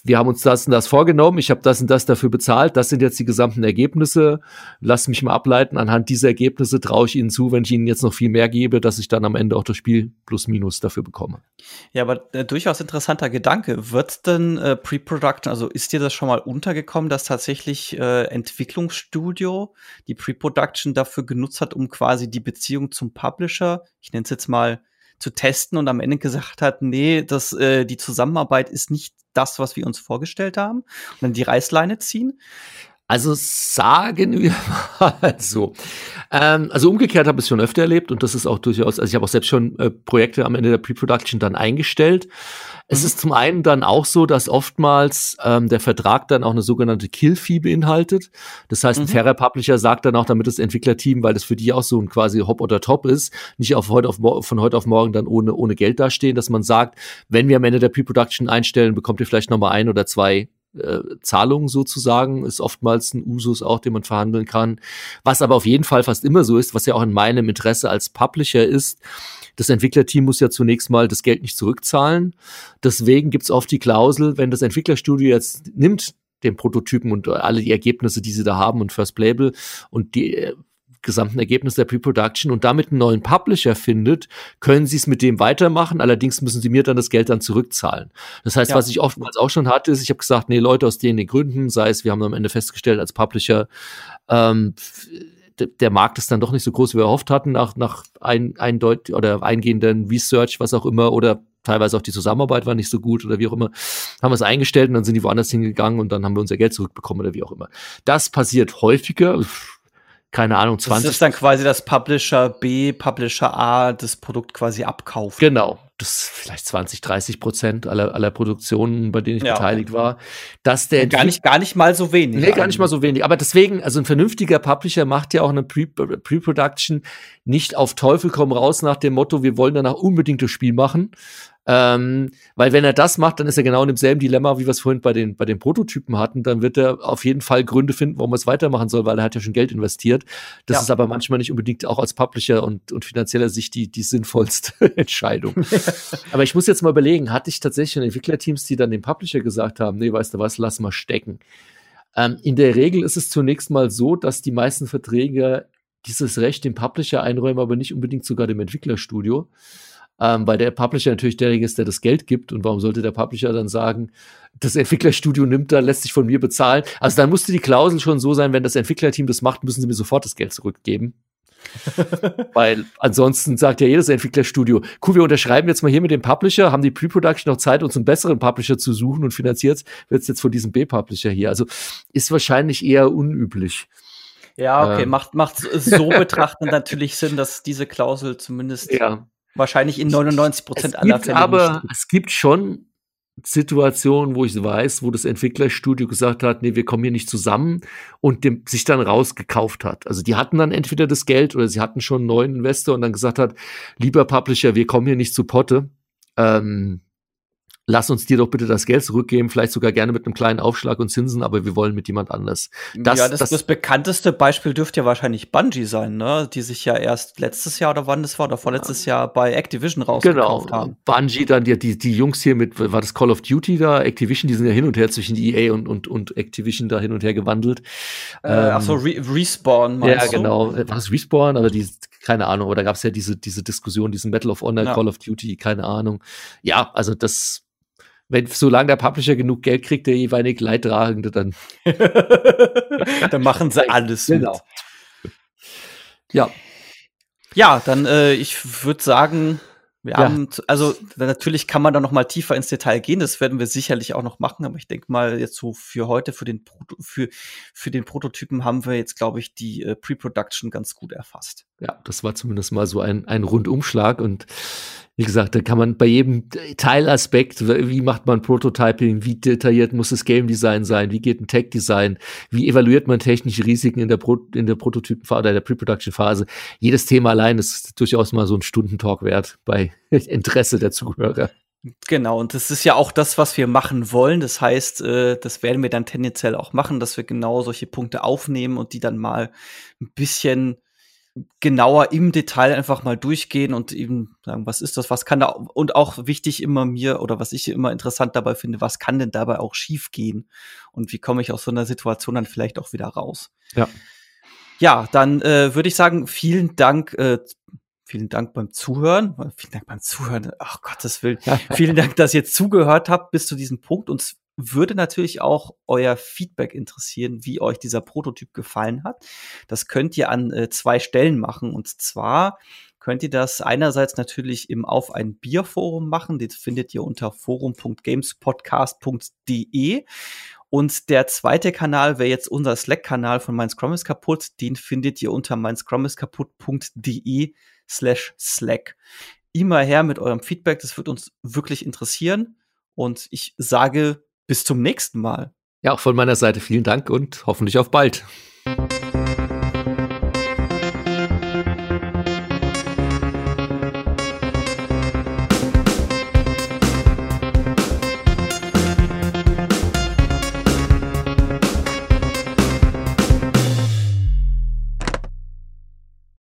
wir haben uns das und das vorgenommen, ich habe das und das dafür bezahlt, das sind jetzt die gesamten Ergebnisse. Lass mich mal ableiten, anhand dieser Ergebnisse traue ich Ihnen zu, wenn ich Ihnen jetzt noch viel mehr gebe, dass ich dann am Ende auch das Spiel plus minus dafür bekomme. Ja, aber äh, durchaus interessanter Gedanke. Wird denn äh, Pre-Production, also ist dir das schon mal untergekommen, dass tatsächlich äh, Entwicklungsstudio die Pre-Production dafür genutzt hat, um quasi die Beziehung zum Publisher, ich nenne es jetzt mal, zu testen und am Ende gesagt hat, nee, das, äh, die Zusammenarbeit ist nicht das, was wir uns vorgestellt haben und dann die Reißleine ziehen? Also sagen wir <laughs> mal so. Ähm, also umgekehrt habe ich es schon öfter erlebt und das ist auch durchaus, also ich habe auch selbst schon äh, Projekte am Ende der Pre-Production dann eingestellt. Es mhm. ist zum einen dann auch so, dass oftmals ähm, der Vertrag dann auch eine sogenannte Kill-Fee beinhaltet. Das heißt, ein mhm. fairer Publisher sagt dann auch, damit das Entwicklerteam, weil das für die auch so ein quasi Hop oder Top ist, nicht auf heute auf von heute auf morgen dann ohne, ohne Geld dastehen, dass man sagt, wenn wir am Ende der Pre-Production einstellen, bekommt ihr vielleicht nochmal ein oder zwei äh, Zahlungen sozusagen, ist oftmals ein Usus auch, den man verhandeln kann. Was aber auf jeden Fall fast immer so ist, was ja auch in meinem Interesse als Publisher ist, das Entwicklerteam muss ja zunächst mal das Geld nicht zurückzahlen. Deswegen gibt's oft die Klausel, wenn das Entwicklerstudio jetzt nimmt den Prototypen und alle die Ergebnisse, die sie da haben und First Playable und die äh, gesamten Ergebnis der Pre-Production und damit einen neuen Publisher findet, können sie es mit dem weitermachen. Allerdings müssen sie mir dann das Geld dann zurückzahlen. Das heißt, ja. was ich oftmals auch schon hatte, ist, ich habe gesagt, nee, Leute aus den, den Gründen, sei es, wir haben am Ende festgestellt als Publisher, ähm, der Markt ist dann doch nicht so groß, wie wir erhofft hatten, nach, nach ein, eindeut oder eingehenden Research, was auch immer, oder teilweise auch die Zusammenarbeit war nicht so gut oder wie auch immer, haben wir es eingestellt und dann sind die woanders hingegangen und dann haben wir unser Geld zurückbekommen oder wie auch immer. Das passiert häufiger keine Ahnung, 20. Das ist dann quasi das Publisher B, Publisher A das Produkt quasi abkauft. Genau. Das ist vielleicht 20, 30 Prozent aller, aller Produktionen, bei denen ich ja. beteiligt war. Dass der gar nicht, gar nicht mal so wenig. Nee, gar nicht mal so wenig. Aber deswegen, also ein vernünftiger Publisher macht ja auch eine Pre-Production nicht auf Teufel komm raus nach dem Motto, wir wollen danach unbedingt das Spiel machen, ähm, weil wenn er das macht, dann ist er genau in demselben Dilemma, wie wir es vorhin bei den, bei den Prototypen hatten. Dann wird er auf jeden Fall Gründe finden, warum er es weitermachen soll, weil er hat ja schon Geld investiert. Das ja. ist aber manchmal nicht unbedingt auch als Publisher und, und finanzieller Sicht die, die sinnvollste <laughs> Entscheidung. <laughs> aber ich muss jetzt mal überlegen, hatte ich tatsächlich Entwicklerteams, die dann dem Publisher gesagt haben, nee, weißt du was, lass mal stecken. Ähm, in der Regel ist es zunächst mal so, dass die meisten Verträge dieses Recht dem Publisher einräumen, aber nicht unbedingt sogar dem Entwicklerstudio ähm, weil der Publisher natürlich derjenige ist, der das Geld gibt. Und warum sollte der Publisher dann sagen, das Entwicklerstudio nimmt da, lässt sich von mir bezahlen? Also dann musste die Klausel schon so sein, wenn das Entwicklerteam das macht, müssen sie mir sofort das Geld zurückgeben. <laughs> Weil ansonsten sagt ja jedes Entwicklerstudio, cool, wir unterschreiben jetzt mal hier mit dem Publisher, haben die Pre-Production noch Zeit, uns einen besseren Publisher zu suchen und finanziert wird es jetzt von diesem B-Publisher hier. Also ist wahrscheinlich eher unüblich. Ja, okay, ähm. macht, macht so betrachtend natürlich Sinn, dass diese Klausel zumindest ja. Wahrscheinlich in 99 Prozent aller Fälle. Aber nicht. es gibt schon Situationen, wo ich weiß, wo das Entwicklerstudio gesagt hat, nee, wir kommen hier nicht zusammen und dem, sich dann rausgekauft hat. Also die hatten dann entweder das Geld oder sie hatten schon einen neuen Investor und dann gesagt hat, lieber Publisher, wir kommen hier nicht zu Potte. Ähm, lass uns dir doch bitte das Geld zurückgeben, vielleicht sogar gerne mit einem kleinen Aufschlag und Zinsen, aber wir wollen mit jemand anders. Das, ja, das, das, das bekannteste Beispiel dürfte ja wahrscheinlich Bungie sein, ne? Die sich ja erst letztes Jahr oder wann das war, oder vorletztes Jahr bei Activision rausgekauft genau. haben. Bungie, dann die, die, die Jungs hier mit, war das Call of Duty da, Activision, die sind ja hin und her zwischen EA und, und, und Activision da hin und her gewandelt. Äh, ähm, ach so, Re Respawn meinst Ja, genau. Was Respawn, aber die keine Ahnung, oder gab es ja diese, diese Diskussion, diesen Battle of Honor, ja. Call of Duty, keine Ahnung. Ja, also das, wenn, solange der Publisher genug Geld kriegt, der jeweilige Leidtragende, dann. <laughs> dann machen sie alles. Genau. Mit. Ja. Ja, dann, äh, ich würde sagen, wir ja. haben, also natürlich kann man da noch mal tiefer ins Detail gehen. Das werden wir sicherlich auch noch machen. Aber ich denke mal jetzt so für heute, für den, Proto für, für den Prototypen haben wir jetzt, glaube ich, die äh, Pre-Production ganz gut erfasst. Ja, das war zumindest mal so ein, ein Rundumschlag. Und wie gesagt, da kann man bei jedem Teilaspekt, wie macht man Prototyping, wie detailliert muss das Game Design sein, wie geht ein Tech Design, wie evaluiert man technische Risiken in der, Pro in der Prototypenphase oder der Pre-Production Phase. Jedes Thema allein ist durchaus mal so ein Stundentalk wert bei <laughs> Interesse der Zuhörer. Genau, und das ist ja auch das, was wir machen wollen. Das heißt, äh, das werden wir dann tendenziell auch machen, dass wir genau solche Punkte aufnehmen und die dann mal ein bisschen genauer im Detail einfach mal durchgehen und eben sagen, was ist das, was kann da und auch wichtig immer mir oder was ich immer interessant dabei finde, was kann denn dabei auch schief gehen und wie komme ich aus so einer Situation dann vielleicht auch wieder raus. Ja. Ja, dann äh, würde ich sagen, vielen Dank äh, Vielen Dank beim Zuhören. Vielen Dank beim Zuhören. Ach Gottes Willen. <laughs> Vielen Dank, dass ihr zugehört habt bis zu diesem Punkt. Uns würde natürlich auch euer Feedback interessieren, wie euch dieser Prototyp gefallen hat. Das könnt ihr an äh, zwei Stellen machen. Und zwar könnt ihr das einerseits natürlich im Auf ein Bier Forum machen. Das findet ihr unter forum.gamespodcast.de. Und der zweite Kanal wäre jetzt unser Slack-Kanal von Mein Scrum ist kaputt. Den findet ihr unter meinscrumiskaputt.de slash Slack. Immer her mit eurem Feedback, das wird uns wirklich interessieren. Und ich sage bis zum nächsten Mal. Ja, auch von meiner Seite vielen Dank und hoffentlich auf bald.